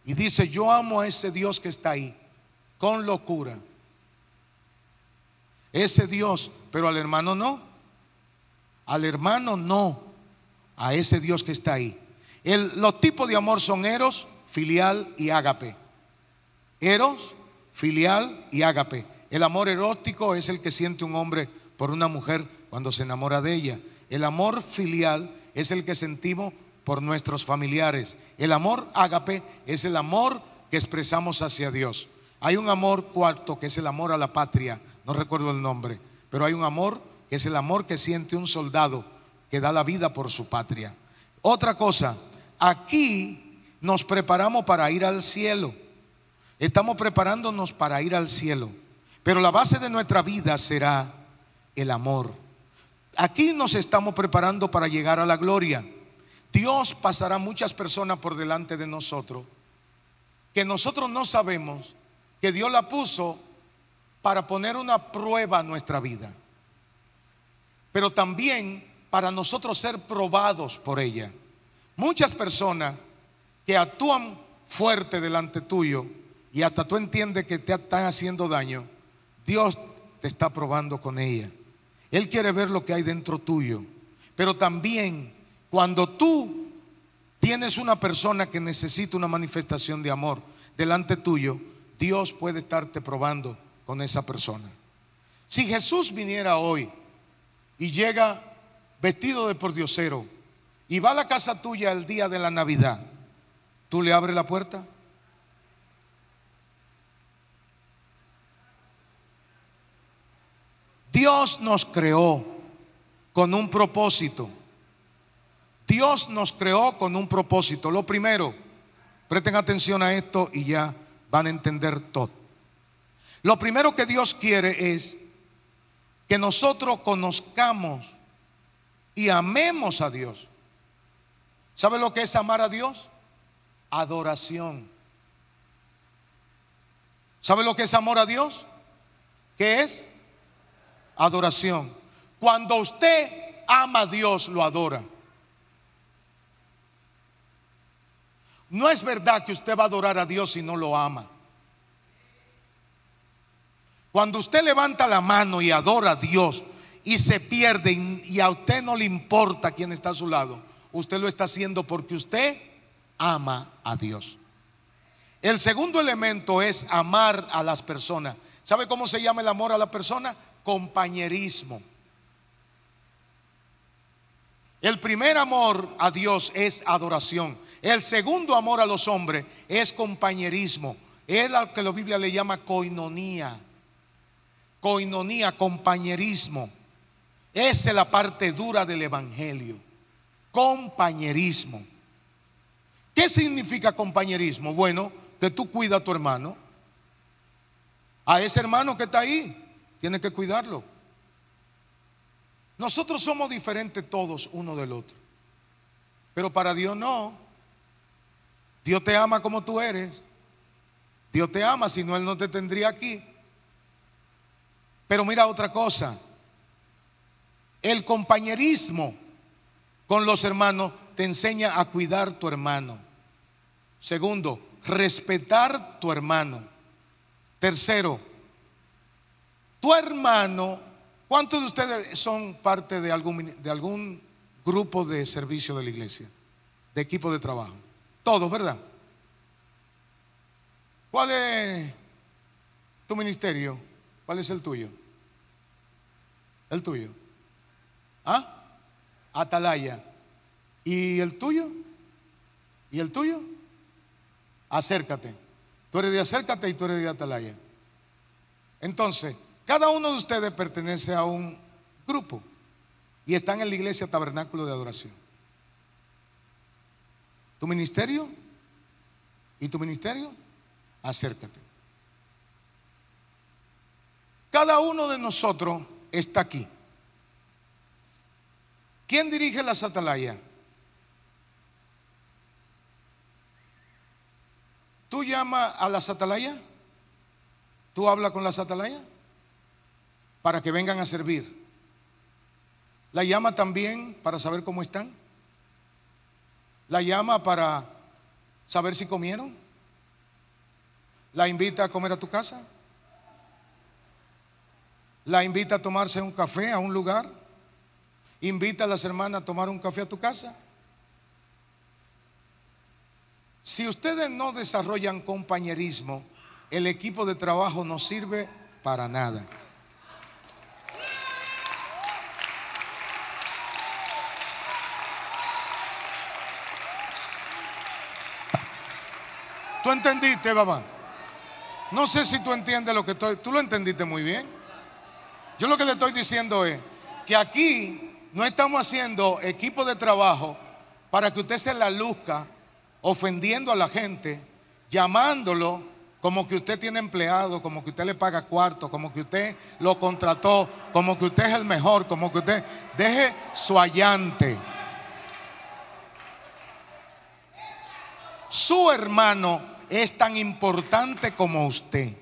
y dice, yo amo a ese Dios que está ahí, con locura. Ese Dios, pero al hermano no. Al hermano no, a ese Dios que está ahí. Los tipos de amor son eros, filial y ágape. Eros, filial y ágape. El amor erótico es el que siente un hombre por una mujer cuando se enamora de ella. El amor filial es el que sentimos por nuestros familiares. El amor ágape es el amor que expresamos hacia Dios. Hay un amor cuarto que es el amor a la patria, no recuerdo el nombre, pero hay un amor que es el amor que siente un soldado que da la vida por su patria. Otra cosa, aquí nos preparamos para ir al cielo. Estamos preparándonos para ir al cielo. Pero la base de nuestra vida será el amor. Aquí nos estamos preparando para llegar a la gloria. Dios pasará muchas personas por delante de nosotros que nosotros no sabemos que Dios la puso para poner una prueba a nuestra vida. Pero también para nosotros ser probados por ella. Muchas personas que actúan fuerte delante tuyo y hasta tú entiendes que te están haciendo daño, Dios te está probando con ella. Él quiere ver lo que hay dentro tuyo. Pero también cuando tú tienes una persona que necesita una manifestación de amor delante tuyo, Dios puede estarte probando con esa persona. Si Jesús viniera hoy y llega vestido de pordiosero y va a la casa tuya el día de la Navidad, ¿tú le abres la puerta? Dios nos creó con un propósito. Dios nos creó con un propósito. Lo primero, presten atención a esto y ya van a entender todo. Lo primero que Dios quiere es que nosotros conozcamos y amemos a Dios. ¿Sabe lo que es amar a Dios? Adoración. ¿Sabe lo que es amor a Dios? ¿Qué es? Adoración. Cuando usted ama a Dios, lo adora. No es verdad que usted va a adorar a Dios si no lo ama. Cuando usted levanta la mano y adora a Dios y se pierde y a usted no le importa quién está a su lado, usted lo está haciendo porque usted ama a Dios. El segundo elemento es amar a las personas. ¿Sabe cómo se llama el amor a la persona? Compañerismo. El primer amor a Dios es adoración. El segundo amor a los hombres es compañerismo. Es lo que la Biblia le llama coinonía. Coinonía, compañerismo. Esa es la parte dura del Evangelio. Compañerismo. ¿Qué significa compañerismo? Bueno, que tú cuidas a tu hermano. A ese hermano que está ahí, tienes que cuidarlo. Nosotros somos diferentes todos uno del otro. Pero para Dios no. Dios te ama como tú eres. Dios te ama, si no Él no te tendría aquí. Pero mira otra cosa. El compañerismo con los hermanos te enseña a cuidar tu hermano. Segundo, respetar tu hermano. Tercero, tu hermano, ¿cuántos de ustedes son parte de algún, de algún grupo de servicio de la iglesia? De equipo de trabajo. Todos, ¿verdad? ¿Cuál es tu ministerio? ¿Cuál es el tuyo? El tuyo. ¿Ah? Atalaya. ¿Y el tuyo? ¿Y el tuyo? Acércate. Tú eres de acércate y tú eres de atalaya. Entonces, cada uno de ustedes pertenece a un grupo y están en la iglesia tabernáculo de adoración. ¿Tu ministerio? ¿Y tu ministerio? Acércate. Cada uno de nosotros está aquí. ¿Quién dirige las atalayas? ¿Tú llamas a las atalayas? ¿Tú hablas con las atalayas? Para que vengan a servir. ¿La llama también para saber cómo están? ¿La llama para saber si comieron? ¿La invita a comer a tu casa? ¿La invita a tomarse un café a un lugar? invita a las hermanas a tomar un café a tu casa. Si ustedes no desarrollan compañerismo, el equipo de trabajo no sirve para nada. ¿Tú entendiste, papá? No sé si tú entiendes lo que estoy. Tú lo entendiste muy bien. Yo lo que le estoy diciendo es que aquí no estamos haciendo equipo de trabajo para que usted se la luzca ofendiendo a la gente, llamándolo como que usted tiene empleado, como que usted le paga cuarto, como que usted lo contrató, como que usted es el mejor, como que usted deje su allante. Su hermano es tan importante como usted.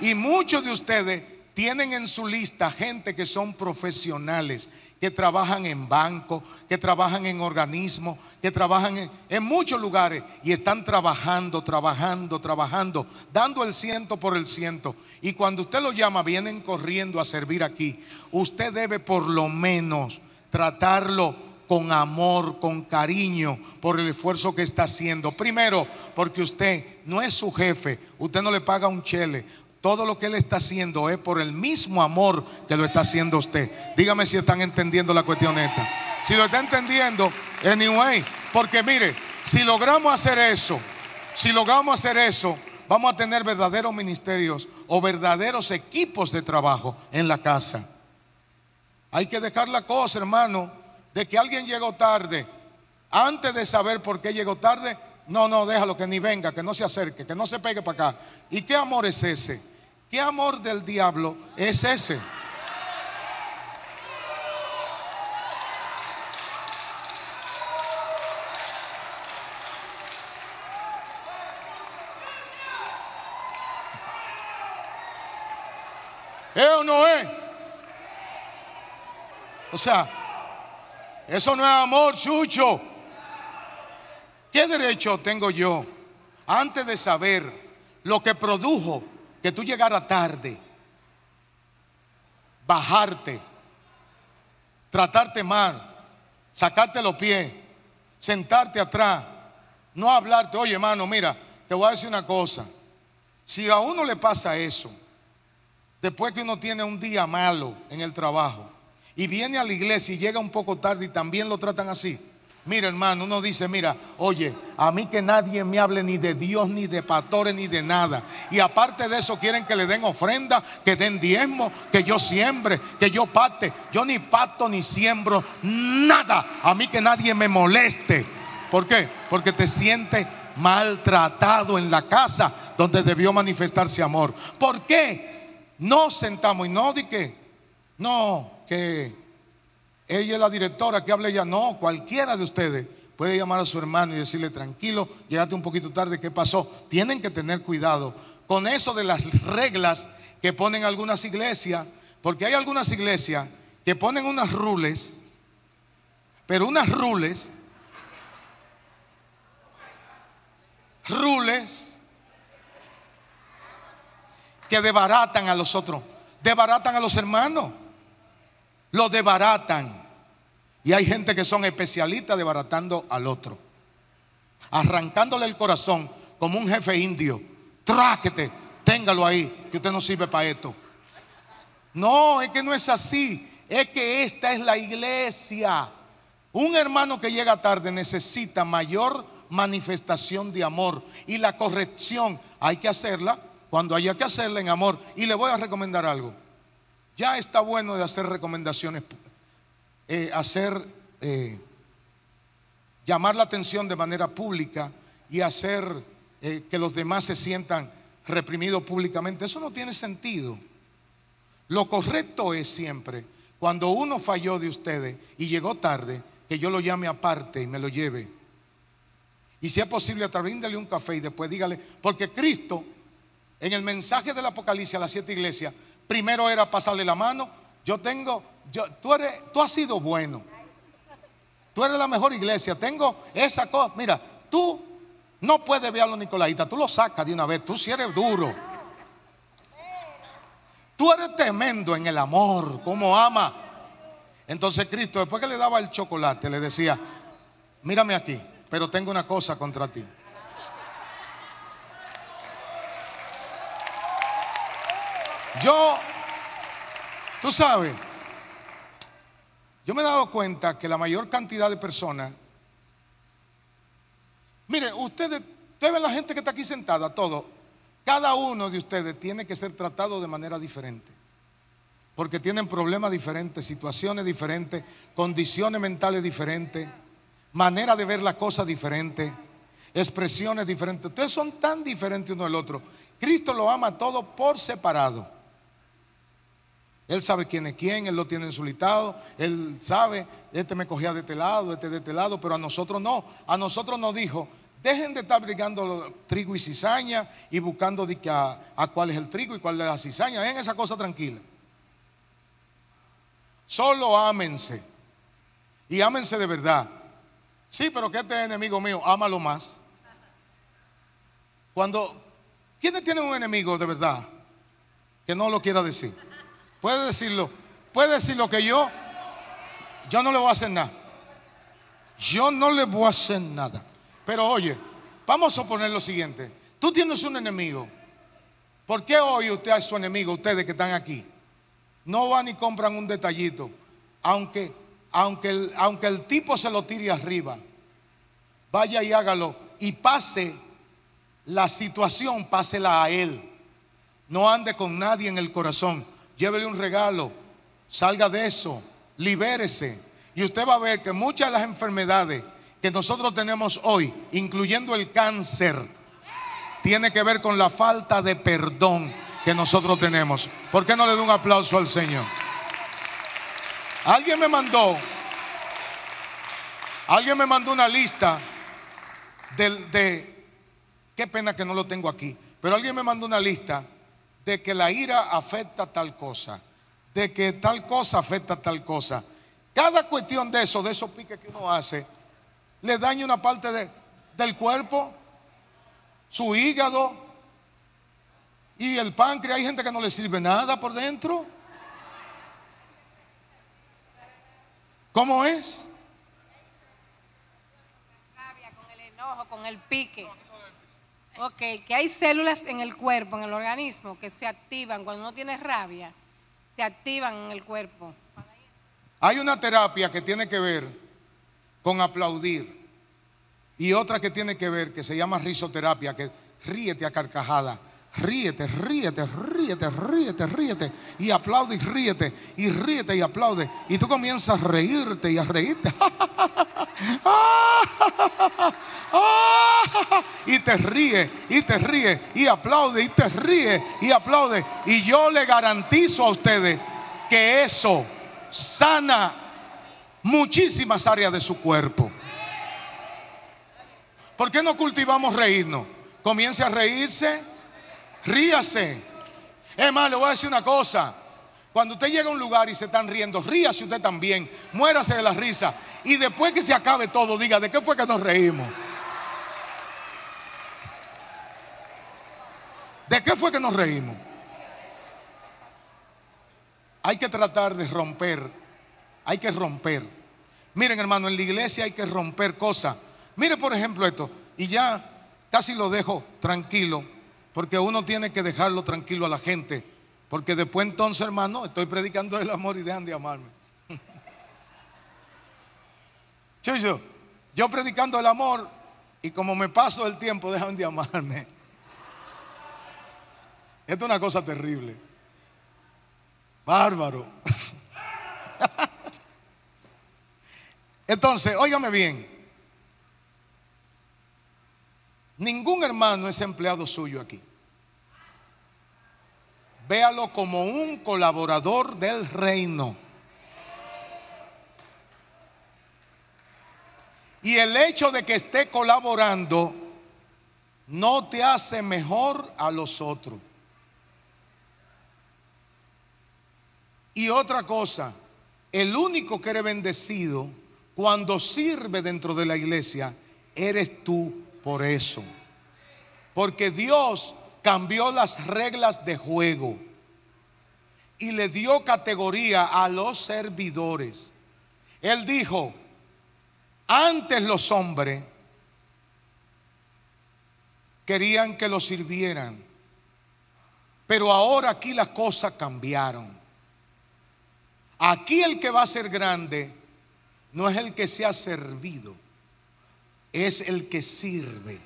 Y muchos de ustedes tienen en su lista gente que son profesionales, que trabajan en bancos, que trabajan en organismos, que trabajan en, muchos lugares y están trabajando, trabajando, trabajando, dando el ciento por el ciento. Y cuando usted lo llama, vienen corriendo a servir aquí. Usted debe por lo menos tratarlo con amor, con cariño por el esfuerzo que está haciendo. Primero, porque usted no es su jefe, usted no le paga un chele, todo lo que Él está haciendo es por el mismo amor que lo está haciendo usted. Dígame si están entendiendo la cuestión esta. Si lo está entendiendo, anyway, porque mire, si logramos hacer eso, si logramos hacer eso, vamos a tener verdaderos ministerios o verdaderos equipos de trabajo en la casa. Hay que dejar la cosa, hermano, de que alguien llegó tarde. Antes de saber por qué llegó tarde, no, no, déjalo que ni venga, que no se acerque, que no se pegue para acá. ¿Y qué amor es ese? ¿Qué amor del diablo es ese? ¿Es o no es? O sea, eso no es amor, chucho. ¿Qué derecho tengo yo antes de saber lo que produjo que tú llegaras tarde, bajarte, tratarte mal, sacarte los pies, sentarte atrás, no hablarte, oye hermano, mira, te voy a decir una cosa, si a uno le pasa eso, después que uno tiene un día malo en el trabajo y viene a la iglesia y llega un poco tarde y también lo tratan así, Mira, hermano, uno dice, mira, oye, a mí que nadie me hable ni de Dios, ni de pastores, ni de nada. Y aparte de eso, quieren que le den ofrenda, que den diezmo, que yo siembre, que yo pate. Yo ni pato ni siembro nada. A mí que nadie me moleste. ¿Por qué? Porque te sientes maltratado en la casa donde debió manifestarse amor. ¿Por qué? No sentamos y no di que, no, que ella es la directora, que hable ella. No, cualquiera de ustedes puede llamar a su hermano y decirle, tranquilo, llegaste un poquito tarde, ¿qué pasó? Tienen que tener cuidado con eso de las reglas que ponen algunas iglesias, porque hay algunas iglesias que ponen unas rules, pero unas rules, rules que debaratan a los otros, debaratan a los hermanos, lo debaratan. Y hay gente que son especialistas desbaratando al otro, arrancándole el corazón como un jefe indio. Tráquete, téngalo ahí, que usted no sirve para esto. No, es que no es así. Es que esta es la iglesia. Un hermano que llega tarde necesita mayor manifestación de amor. Y la corrección hay que hacerla cuando haya que hacerla en amor. Y le voy a recomendar algo. Ya está bueno de hacer recomendaciones eh, hacer, eh, llamar la atención de manera pública y hacer eh, que los demás se sientan reprimidos públicamente. Eso no tiene sentido. Lo correcto es siempre, cuando uno falló de ustedes y llegó tarde, que yo lo llame aparte y me lo lleve. Y si es posible, bríndale un café y después dígale, porque Cristo, en el mensaje del Apocalipsis a las siete iglesias, primero era pasarle la mano. Yo tengo tú, eres, tú has sido bueno. Tú eres la mejor iglesia. Tengo esa cosa. Mira, tú no puedes ver a los. Tú lo sacas de una vez. Tú si eres duro. Tú eres tremendo en el amor, como ama. Entonces Cristo, después que le daba el chocolate, le decía, mírame aquí, pero tengo una cosa contra ti. Yo, tú sabes, yo me he dado cuenta que la mayor cantidad de personas, mire, ustedes, ustedes ven la gente que está aquí sentada, todo, cada uno de ustedes tiene que ser tratado de manera diferente. Porque tienen problemas diferentes, situaciones diferentes, condiciones mentales diferentes, manera de ver las cosas diferentes, expresiones diferentes. Ustedes son tan diferentes uno del otro. Cristo lo ama todo por separado. Él sabe quién es quién, Él lo tiene en su Él sabe, este me cogía de este lado, este de este lado, pero a nosotros no. A nosotros nos dijo, dejen de estar brigando trigo y cizaña y buscando a, cuál es el trigo y cuál es la cizaña. Dejen esa cosa tranquila. Solo ámense. Y ámense de verdad. Sí, pero que este es enemigo mío, ámalo más. Cuando, ¿quiénes tienen un enemigo de verdad? Que no lo quiera decir. Puede decirlo. Puede decir lo que yo. Yo no le voy a hacer nada. Yo no le voy a hacer nada. Pero oye, vamos a suponer lo siguiente. Tú tienes un enemigo. ¿Por qué hoy usted es su enemigo, ustedes que están aquí? No van y compran un detallito. Aunque, aunque, el, aunque el tipo se lo tire arriba, vaya y hágalo. Y pase la situación, pásela a él. No ande con nadie en el corazón llévele un regalo, salga de eso, libérese. Y usted va a ver que muchas de las enfermedades que nosotros tenemos hoy, incluyendo el cáncer, tiene que ver con la falta de perdón que nosotros tenemos. ¿Por qué no le doy un aplauso al Señor? Alguien me mandó, alguien me mandó una lista de, de, qué pena que no lo tengo aquí, pero alguien me mandó una lista de que la ira afecta tal cosa, de que tal cosa afecta tal cosa. Cada cuestión de eso, de esos piques que uno hace, le daña una parte de, del cuerpo, su hígado y el páncreas. Hay gente que no le sirve nada por dentro. ¿Cómo es? Con el enojo, con el pique. Ok, que hay células en el cuerpo, en el organismo, que se activan cuando uno tiene rabia, se activan en el cuerpo. Hay una terapia que tiene que ver con aplaudir y otra que tiene que ver que se llama risoterapia, que ríete a carcajada ríete, ríete, ríete, ríete, ríete. Y aplaude y ríete, y ríete y aplaude. Y tú comienzas a reírte y a reírte. Y te ríe, y te ríe, y aplaude, y te ríe, y aplaude. Y yo le garantizo a ustedes que eso sana muchísimas áreas de su cuerpo. ¿Por qué no cultivamos reírnos? Comience a reírse Ríase. Es más, le voy a decir una cosa. Cuando usted llega a un lugar y se están riendo, ríase usted también. Muérase de la risa. Y después que se acabe todo, diga, ¿de qué fue que nos reímos? ¿De qué fue que nos reímos? Hay que tratar de romper. Hay que romper. Miren, hermano, en la iglesia hay que romper cosas. Mire, por ejemplo, esto. Y ya casi lo dejo tranquilo. Porque uno tiene que dejarlo tranquilo a la gente. Porque después entonces, hermano, estoy predicando el amor y dejan de amarme. Chuyo, yo predicando el amor y como me paso el tiempo dejan de amarme. Esto es una cosa terrible. Bárbaro. Entonces, óigame bien. Ningún hermano es empleado suyo aquí. Véalo como un colaborador del reino. Y el hecho de que esté colaborando no te hace mejor a los otros. Y otra cosa, el único que eres bendecido cuando sirve dentro de la iglesia, eres tú por eso. Porque Dios cambió las reglas de juego y le dio categoría a los servidores. Él dijo, antes los hombres querían que lo sirvieran, pero ahora aquí las cosas cambiaron. Aquí el que va a ser grande no es el que se ha servido, es el que sirve.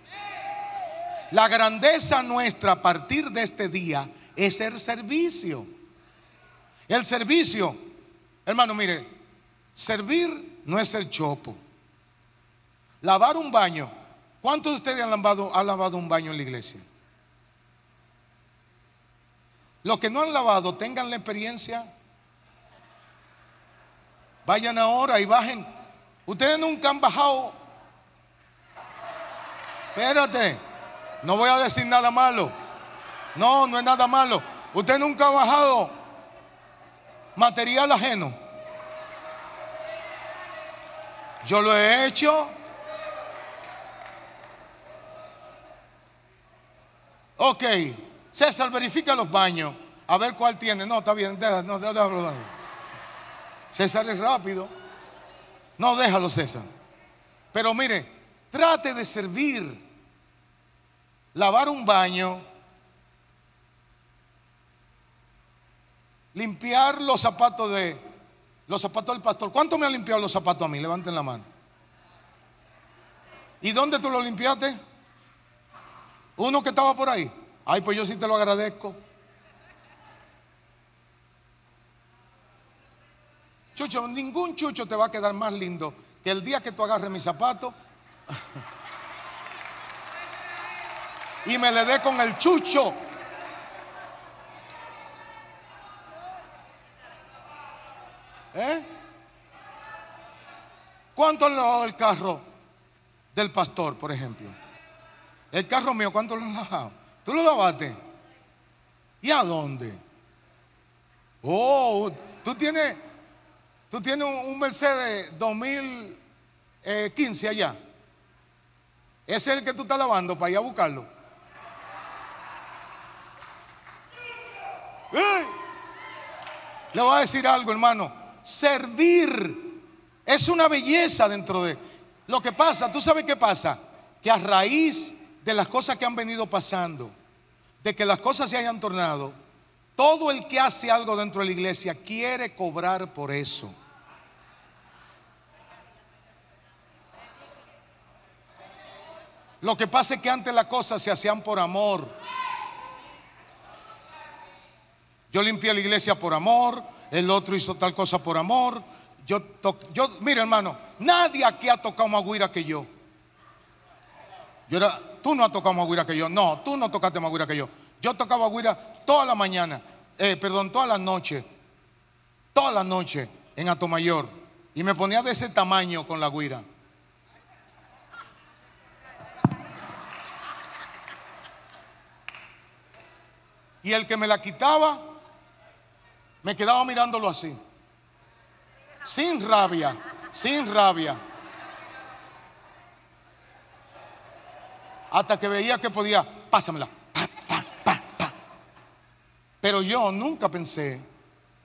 La grandeza nuestra a partir de este día es el servicio. El servicio, hermano, mire, servir no es el chopo. Lavar un baño. ¿Cuántos de ustedes han lavado, han lavado un baño en la iglesia? Los que no han lavado, tengan la experiencia. Vayan ahora y bajen. Ustedes nunca han bajado. Espérate. No voy a decir nada malo. No, no es nada malo. Usted nunca ha bajado material ajeno. Yo lo he hecho. Ok, César, verifica los baños. A ver cuál tiene. No, está bien, déjalo, no, déjalo. César es rápido. No, déjalo, César. Pero mire, trate de servir. Lavar un baño. Limpiar los zapatos de los zapatos del pastor. ¿Cuánto me ha limpiado los zapatos a mí? Levanten la mano. ¿Y dónde tú los limpiaste? Uno que estaba por ahí. Ay, pues yo sí te lo agradezco. Ningún chucho te va a quedar más lindo que el día que tú agarres mi zapato y me le dé con el chucho. ¿Eh? ¿Cuánto le lavado el carro del pastor, por ejemplo? El carro mío, ¿cuánto lo han lavado? ¿Tú lo lavaste? ¿Y a dónde? Oh, tú tienes, tú tienes un Mercedes 2015 allá. Ese es el que tú estás lavando para ir a buscarlo. Le voy a decir algo, hermano. Servir es una belleza dentro de... Lo que pasa, ¿tú sabes qué pasa? Que a raíz de las cosas que han venido pasando, de que las cosas se hayan tornado, todo el que hace algo dentro de la iglesia quiere cobrar por eso. Lo que pasa es que antes las cosas se hacían por amor. Yo limpié la iglesia por amor, el otro hizo tal cosa por amor. Yo, yo mira hermano, nadie aquí ha tocado más guira que yo. Tú no has tocado más guira que yo. No, tú no tocaste más guira que yo. Yo tocaba guira toda la mañana, eh, perdón, toda la noche, toda la noche en Atomayor. Y me ponía de ese tamaño con la guira. Y el que me la quitaba, me quedaba mirándolo así. Sin rabia, sin rabia. Hasta que veía que podía, pásamela. Pero yo nunca pensé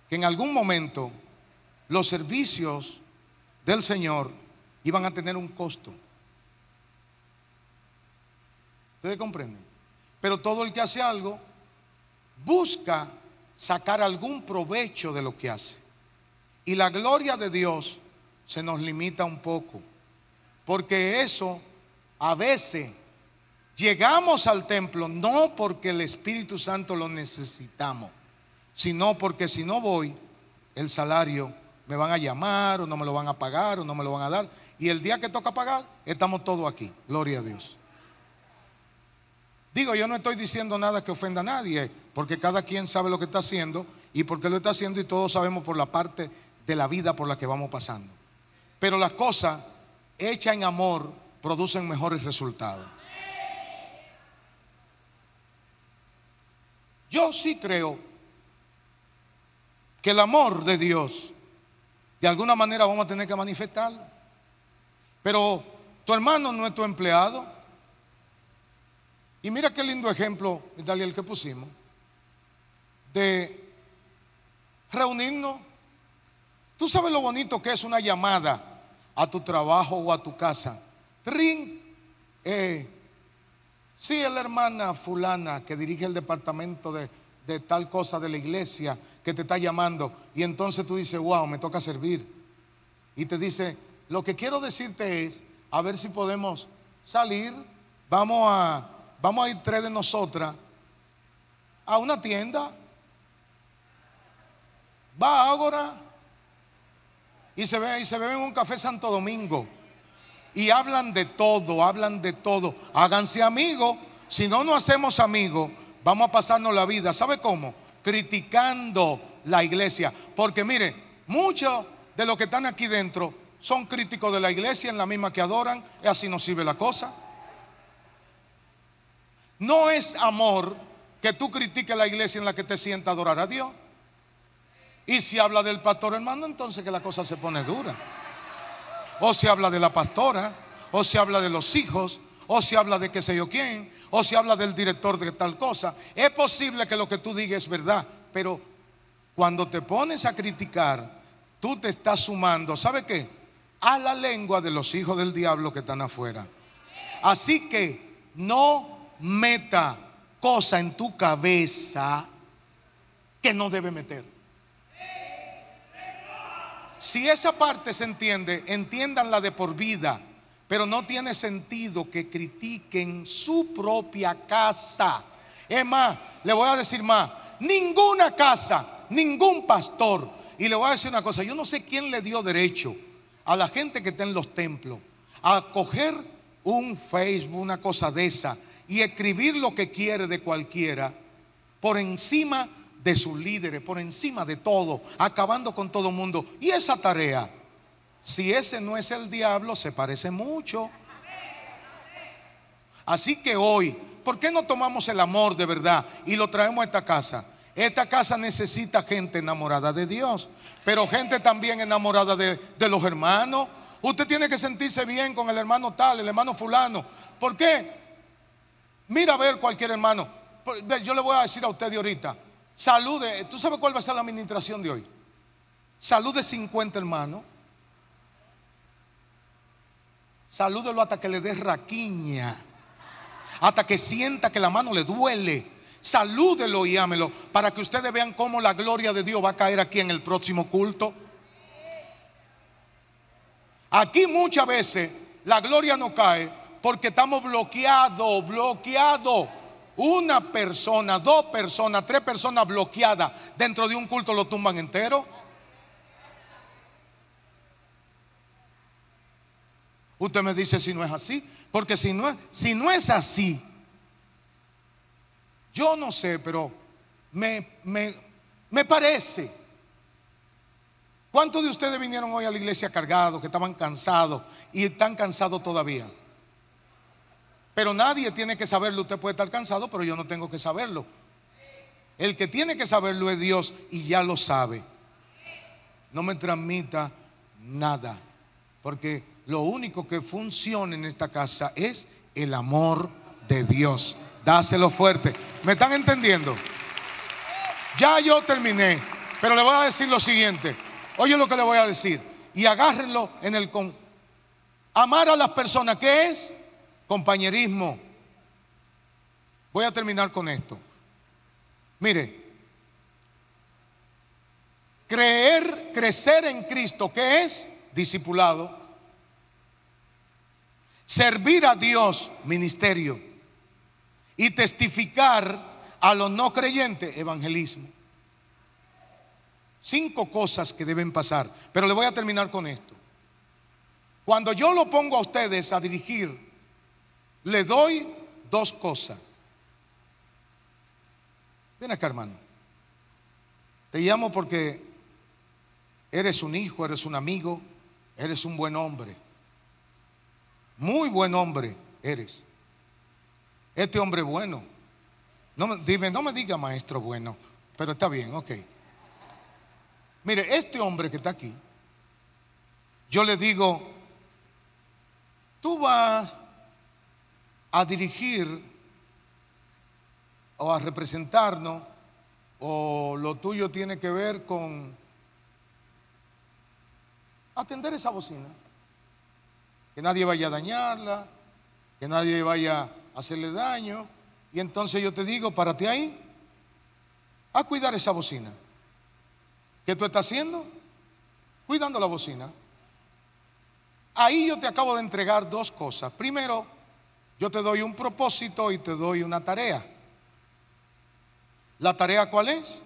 que en algún momento los servicios del Señor iban a tener un costo. ¿Ustedes comprenden? Pero todo el que hace algo busca sacar algún provecho de lo que hace. Y la gloria de Dios se nos limita un poco, porque eso a veces llegamos al templo no porque el Espíritu Santo lo necesitamos, sino porque si no voy, el salario me van a llamar o no me lo van a pagar o no me lo van a dar. Y el día que toca pagar, estamos todos aquí. Gloria a Dios. Digo, yo no estoy diciendo nada que ofenda a nadie, porque cada quien sabe lo que está haciendo y por qué lo está haciendo y todos sabemos por la parte de la vida por la que vamos pasando. Pero las cosas hechas en amor producen mejores resultados. Yo sí creo que el amor de Dios de alguna manera vamos a tener que manifestarlo. Pero tu hermano no es tu empleado. Y mira qué lindo ejemplo, el que pusimos, de reunirnos Tú sabes lo bonito que es una llamada a tu trabajo o a tu casa. Ring. Eh, sí, es la hermana fulana que dirige el departamento de, de tal cosa de la iglesia que te está llamando. Y entonces tú dices, wow, me toca servir. Y te dice, lo que quiero decirte es, a ver si podemos salir. Vamos a, vamos a ir tres de nosotras a una tienda. Va ahora y se ve y se beben un café Santo Domingo y hablan de todo, hablan de todo. Háganse amigos. Si no nos hacemos amigos, vamos a pasarnos la vida. ¿Sabe cómo? Criticando la iglesia. Porque mire, muchos de los que están aquí dentro son críticos de la iglesia en la misma que adoran. Y así no sirve la cosa. No es amor que tú critiques la iglesia en la que te sienta adorar a Dios. Y si habla del pastor hermano, entonces que la cosa se pone dura. O si habla de la pastora, o si habla de los hijos, o si habla de qué sé yo quién, o si habla del director de tal cosa. Es posible que lo que tú digas es verdad, pero cuando te pones a criticar, tú te estás sumando, ¿sabe qué? A la lengua de los hijos del diablo que están afuera. Así que no meta cosa en tu cabeza que no debe meter. Si esa parte se entiende, entiéndanla de por vida, pero no tiene sentido que critiquen su propia casa. Es más, le voy a decir más, ninguna casa, ningún pastor, y le voy a decir una cosa, yo no sé quién le dio derecho a la gente que está en los templos a coger un Facebook, una cosa de esa, y escribir lo que quiere de cualquiera por encima de sus líderes, por encima de todo, acabando con todo mundo. Y esa tarea, si ese no es el diablo, se parece mucho. Así que hoy, ¿por qué no tomamos el amor de verdad y lo traemos a esta casa? Esta casa necesita gente enamorada de Dios, pero gente también enamorada de, de los hermanos. Usted tiene que sentirse bien con el hermano tal, el hermano fulano. ¿Por qué? Mira a ver cualquier hermano. Yo le voy a decir a usted de ahorita, Salude, ¿tú sabes cuál va a ser la administración de hoy? Salude 50 hermanos. Salúdelo hasta que le dé raquiña. Hasta que sienta que la mano le duele. Salúdelo y ámelo para que ustedes vean cómo la gloria de Dios va a caer aquí en el próximo culto. Aquí muchas veces la gloria no cae porque estamos bloqueados, bloqueados. Una persona, dos personas, tres personas bloqueadas dentro de un culto lo tumban entero. Usted me dice si no es así, porque si no es, si no es así, yo no sé, pero me, me, me parece. ¿Cuántos de ustedes vinieron hoy a la iglesia cargados, que estaban cansados y están cansados todavía? Pero nadie tiene que saberlo. Usted puede estar cansado, pero yo no tengo que saberlo. El que tiene que saberlo es Dios y ya lo sabe. No me transmita nada. Porque lo único que funciona en esta casa es el amor de Dios. Dáselo fuerte. ¿Me están entendiendo? Ya yo terminé. Pero le voy a decir lo siguiente. Oye lo que le voy a decir. Y agárrenlo en el con. Amar a las personas, ¿qué es? Compañerismo. Voy a terminar con esto. Mire, creer, crecer en Cristo, ¿qué es? Discipulado. Servir a Dios, ministerio. Y testificar a los no creyentes, evangelismo. Cinco cosas que deben pasar. Pero le voy a terminar con esto. Cuando yo lo pongo a ustedes a dirigir le doy dos cosas. Ven acá, hermano. Te llamo porque eres un hijo, eres un amigo, eres un buen hombre. Muy buen hombre eres. Este hombre bueno. No dime, no me diga maestro bueno, pero está bien, ok. Mire, este hombre que está aquí, yo le digo, tú vas a dirigir o a representarnos o lo tuyo tiene que ver con atender esa bocina. Que nadie vaya a dañarla, que nadie vaya a hacerle daño. Y entonces yo te digo, párate ahí, a cuidar esa bocina. ¿Qué tú estás haciendo? Cuidando la bocina. Ahí yo te acabo de entregar dos cosas. Primero, yo te doy un propósito y te doy una tarea. ¿La tarea cuál es?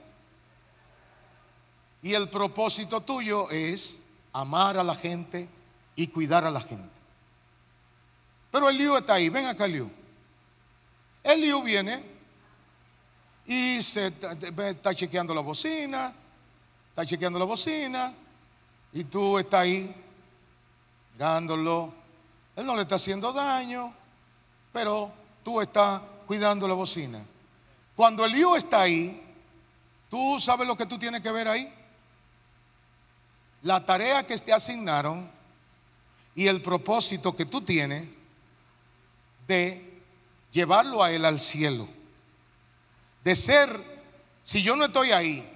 Y el propósito tuyo es amar a la gente y cuidar a la gente. Pero el lío está ahí, ven acá el lío. El lío viene y se está chequeando la bocina, está chequeando la bocina y tú estás ahí mirándolo. Él no le está haciendo daño, pero tú estás cuidando la bocina. Cuando el lío está ahí, ¿tú sabes lo que tú tienes que ver ahí? la tarea que te asignaron y el propósito que tú tienes de llevarlo a Él al cielo. De ser, si yo no estoy ahí,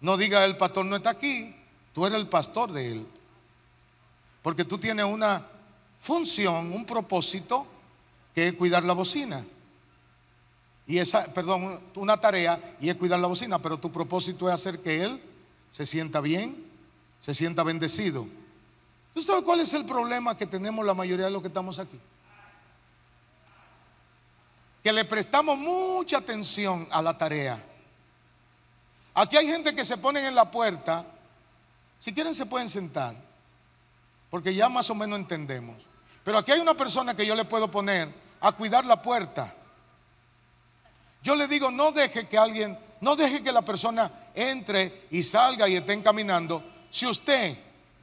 no diga el pastor no está aquí, tú eres el pastor de Él. Porque tú tienes una función, un propósito, que es cuidar la bocina y esa, perdón, una tarea y es cuidar la bocina, pero tu propósito es hacer que él se sienta bien, se sienta bendecido. ¿Tú sabes cuál es el problema que tenemos la mayoría de los que estamos aquí? Que le prestamos mucha atención a la tarea. Aquí hay gente que se ponen en la puerta, si quieren se pueden sentar, porque ya más o menos entendemos. Pero aquí hay una persona que yo le puedo poner a cuidar la puerta. Yo le digo, no deje que alguien, no deje que la persona entre y salga y estén caminando. Si usted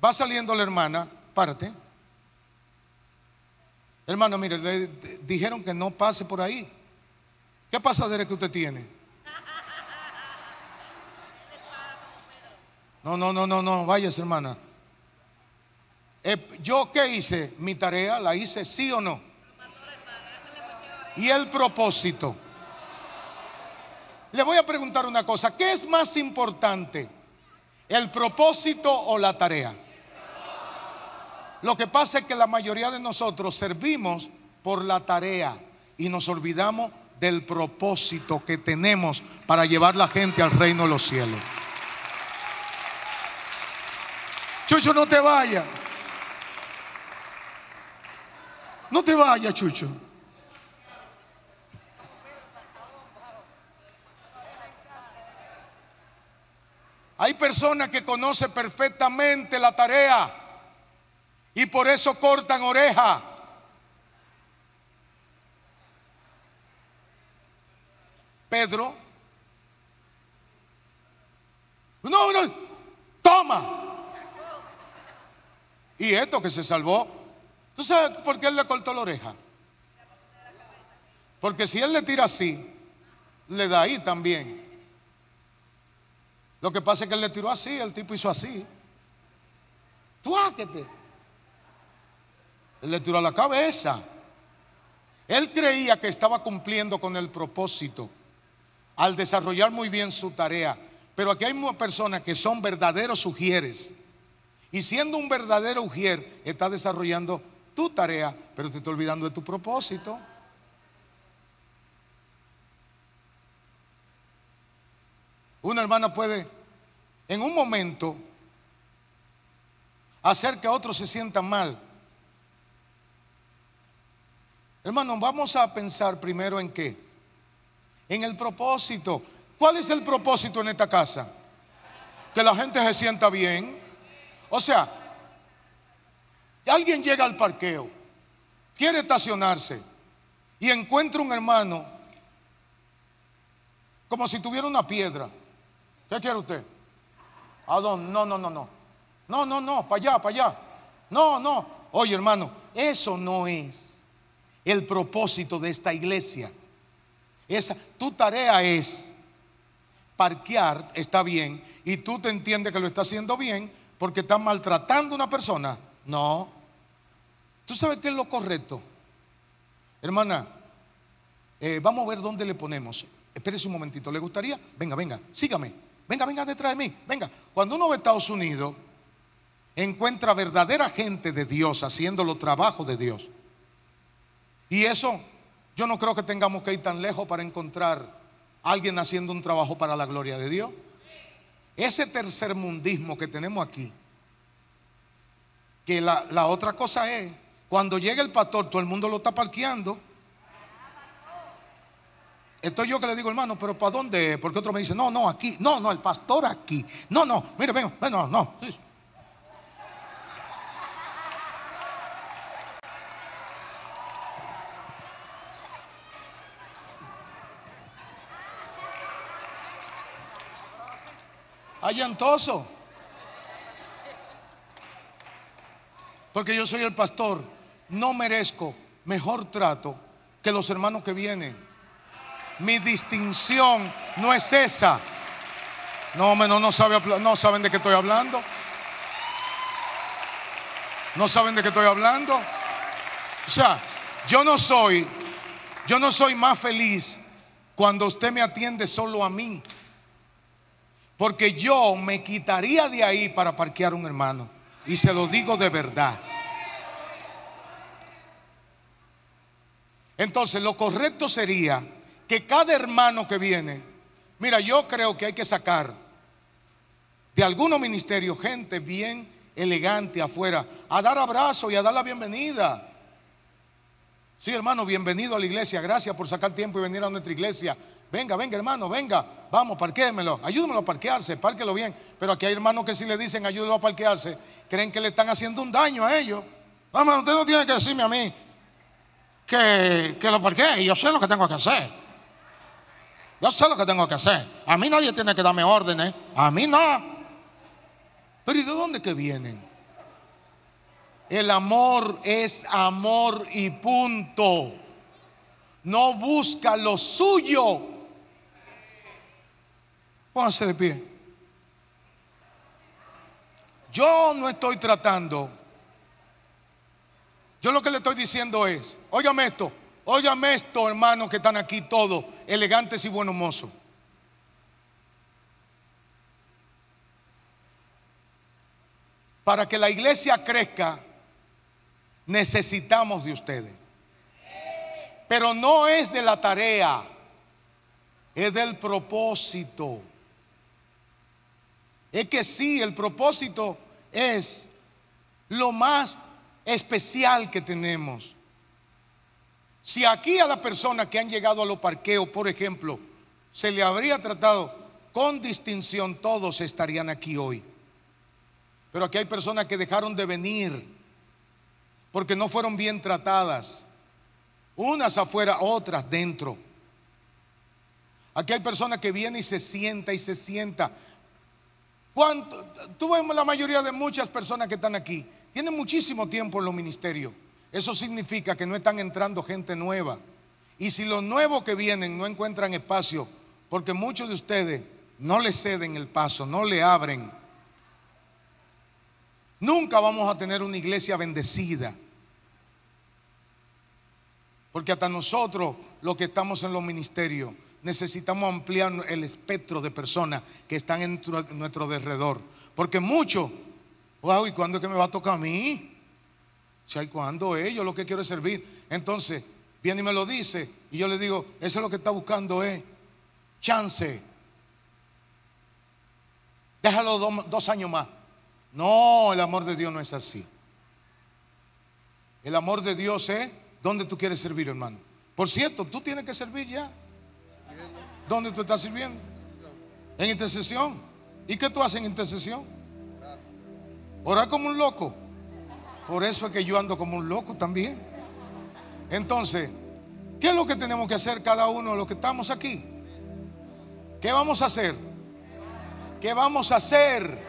va saliendo la hermana, párate. Hermano, mire, dijeron que no pase por ahí. ¿Qué pasadera que usted tiene? No, no, no, no, no, váyase, hermana. Eh, ¿Yo qué hice? Mi tarea la hice sí o no. Y el propósito. Le voy a preguntar una cosa, ¿qué es más importante? ¿El propósito o la tarea? Lo que pasa es que la mayoría de nosotros servimos por la tarea y nos olvidamos del propósito que tenemos para llevar la gente al reino de los cielos. Chucho, no te vayas. No te vayas, Chucho. Hay personas que conocen perfectamente la tarea y por eso cortan oreja. Pedro, no, no, toma. Y esto que se salvó, ¿tú sabes por qué él le cortó la oreja? Porque si él le tira así, le da ahí también. Lo que pasa es que él le tiró así, el tipo hizo así. Tuáquete. Él le tiró a la cabeza. Él creía que estaba cumpliendo con el propósito al desarrollar muy bien su tarea. Pero aquí hay personas que son verdaderos ujieres. Y siendo un verdadero ujier, está desarrollando tu tarea, pero te está olvidando de tu propósito. Una hermana puede en un momento hacer que otros se sientan mal. Hermano, vamos a pensar primero en qué. En el propósito. ¿Cuál es el propósito en esta casa? Que la gente se sienta bien. O sea, alguien llega al parqueo, quiere estacionarse y encuentra un hermano como si tuviera una piedra. ¿Qué quiere usted? ¿A dónde? No, no, no, no. No, no, no, para allá, para allá. No, no. Oye, hermano, eso no es el propósito de esta iglesia. Esa, tu tarea es parquear, está bien, y tú te entiendes que lo está haciendo bien porque estás maltratando a una persona. No. ¿Tú sabes qué es lo correcto? Hermana, eh, vamos a ver dónde le ponemos. Espérese un momentito, ¿le gustaría? Venga, venga, sígame. venga, venga detrás de mí, venga. Cuando uno ve a Estados Unidos, encuentra verdadera gente de Dios haciendo los trabajos de Dios. Y eso, yo no creo que tengamos que ir tan lejos para encontrar a alguien haciendo un trabajo para la gloria de Dios. Ese tercermundismo que tenemos aquí, que la, la otra cosa es, cuando llega el pastor, todo el mundo lo está parqueando. Estoy yo que le digo, hermano, pero ¿para dónde? Porque otro me dice, no, no, aquí. No, no, el pastor aquí. No, no, mire, venga, no, no. Allantoso. Porque yo soy el pastor. No merezco mejor trato que los hermanos que vienen. Mi distinción no es esa. No, no, no, sabe, no saben de qué estoy hablando. No saben de qué estoy hablando. O sea, yo no soy, yo no soy más feliz cuando usted me atiende solo a mí. Porque yo me quitaría de ahí para parquear un hermano. Y se lo digo de verdad. Entonces lo correcto sería que cada hermano que viene, mira, yo creo que hay que sacar de algunos ministerios gente bien elegante afuera, a dar abrazo y a dar la bienvenida. Sí, hermano, bienvenido a la iglesia. Gracias por sacar tiempo y venir a nuestra iglesia. Venga, venga, hermano, venga. Vamos, parquémelo. Ayúdemelo a parquearse, párquelo bien. Pero aquí hay hermanos que si le dicen ayúdelo a parquearse, creen que le están haciendo un daño a ellos. Vamos, usted no tiene que decirme a mí que, que lo parquee. Yo sé lo que tengo que hacer. Yo sé lo que tengo que hacer. A mí nadie tiene que darme órdenes. A mí no. Pero ¿y de dónde que vienen? El amor es amor y punto. No busca lo suyo. Pónganse de pie. Yo no estoy tratando. Yo lo que le estoy diciendo es, óigame esto, óigame esto, hermanos que están aquí todos, elegantes y buenos mozos. Para que la iglesia crezca, necesitamos de ustedes. Pero no es de la tarea, es del propósito. Es que sí, el propósito es lo más especial que tenemos. Si aquí a la persona que han llegado a los parqueos, por ejemplo, se le habría tratado con distinción, todos estarían aquí hoy. Pero aquí hay personas que dejaron de venir porque no fueron bien tratadas. Unas afuera, otras dentro. Aquí hay personas que vienen y se sienta y se sienta. ¿Cuánto? La mayoría de muchas personas que están aquí. Tienen muchísimo tiempo en los ministerios. Eso significa que no están entrando gente nueva. Y si los nuevos que vienen no encuentran espacio, porque muchos de ustedes no le ceden el paso, no le abren, nunca vamos a tener una iglesia bendecida. Porque hasta nosotros, los que estamos en los ministerios, necesitamos ampliar el espectro de personas que están en nuestro derredor. Porque muchos, wow, ¿y cuándo es que me va a tocar a mí? ¿Y cuándo es? Yo lo que quiero es servir. Entonces, viene y me lo dice, y yo le digo, eso es lo que está buscando es chance. Déjalo dos años más. No, el amor de Dios no es así. El amor de Dios es ¿Dónde tú quieres servir, hermano? Por cierto, tú tienes que servir ya. ¿Dónde tú estás sirviendo? En intercesión. ¿Y qué tú haces en intercesión? Orar como un loco. Por eso es que yo ando como un loco también. Entonces, ¿qué es lo que tenemos que hacer cada uno de los que estamos aquí? ¿Qué vamos a hacer? ¿Qué vamos a hacer?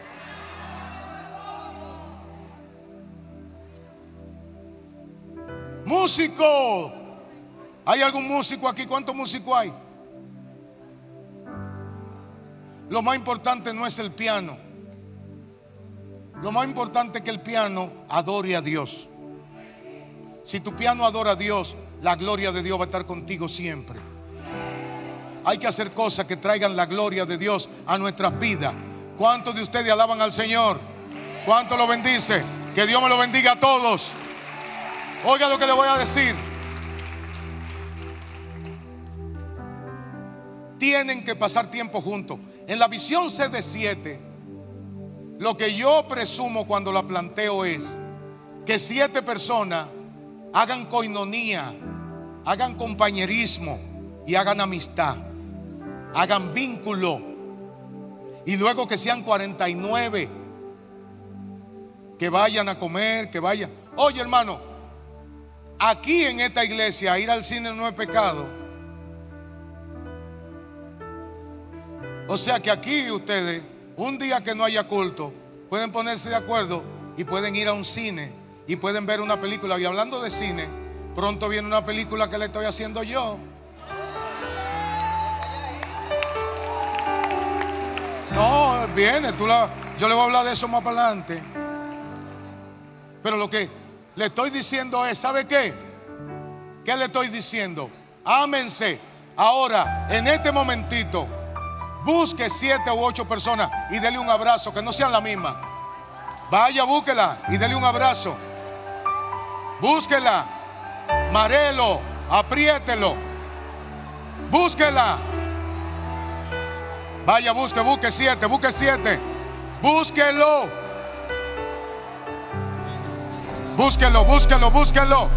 Músico. ¿Hay algún músico aquí? ¿Cuántos músicos hay? Lo más importante no es el piano. Lo más importante es que el piano adore a Dios. Si tu piano adora a Dios, la gloria de Dios va a estar contigo siempre. hay que hacer cosas que traigan la gloria de Dios a nuestras vidas. ¿Cuántos de ustedes alaban al Señor? ¿Cuántos lo bendice? Que Dios me lo bendiga a todos. Oiga lo que le voy a decir. Tienen que pasar tiempo juntos. En la visión CD7, lo que yo presumo cuando la planteo es que siete personas hagan coinonía, hagan compañerismo y hagan amistad, hagan vínculo. Y luego que sean 49, que vayan a comer, que vayan. Oye hermano, aquí en esta iglesia ir al cine no es pecado. O sea que aquí ustedes, un día que no haya culto, pueden ponerse de acuerdo y pueden ir a un cine y pueden ver una película. Y hablando de cine, pronto viene una película que le estoy haciendo yo. No, viene, tú la, yo le voy a hablar de eso más para adelante. Pero lo que le estoy diciendo es, ¿sabe qué? ¿Qué le estoy diciendo? Ámense. Ahora, en este momentito, busque siete u ocho personas y dele un abrazo, que no sean la misma. Vaya, búsquela y dele un abrazo. Búsquela. Marelo, apriételo. Búsquela. Vaya, busque, busque siete, busque siete. Búsquelo. Búsquelo, búsquelo, búsquelo.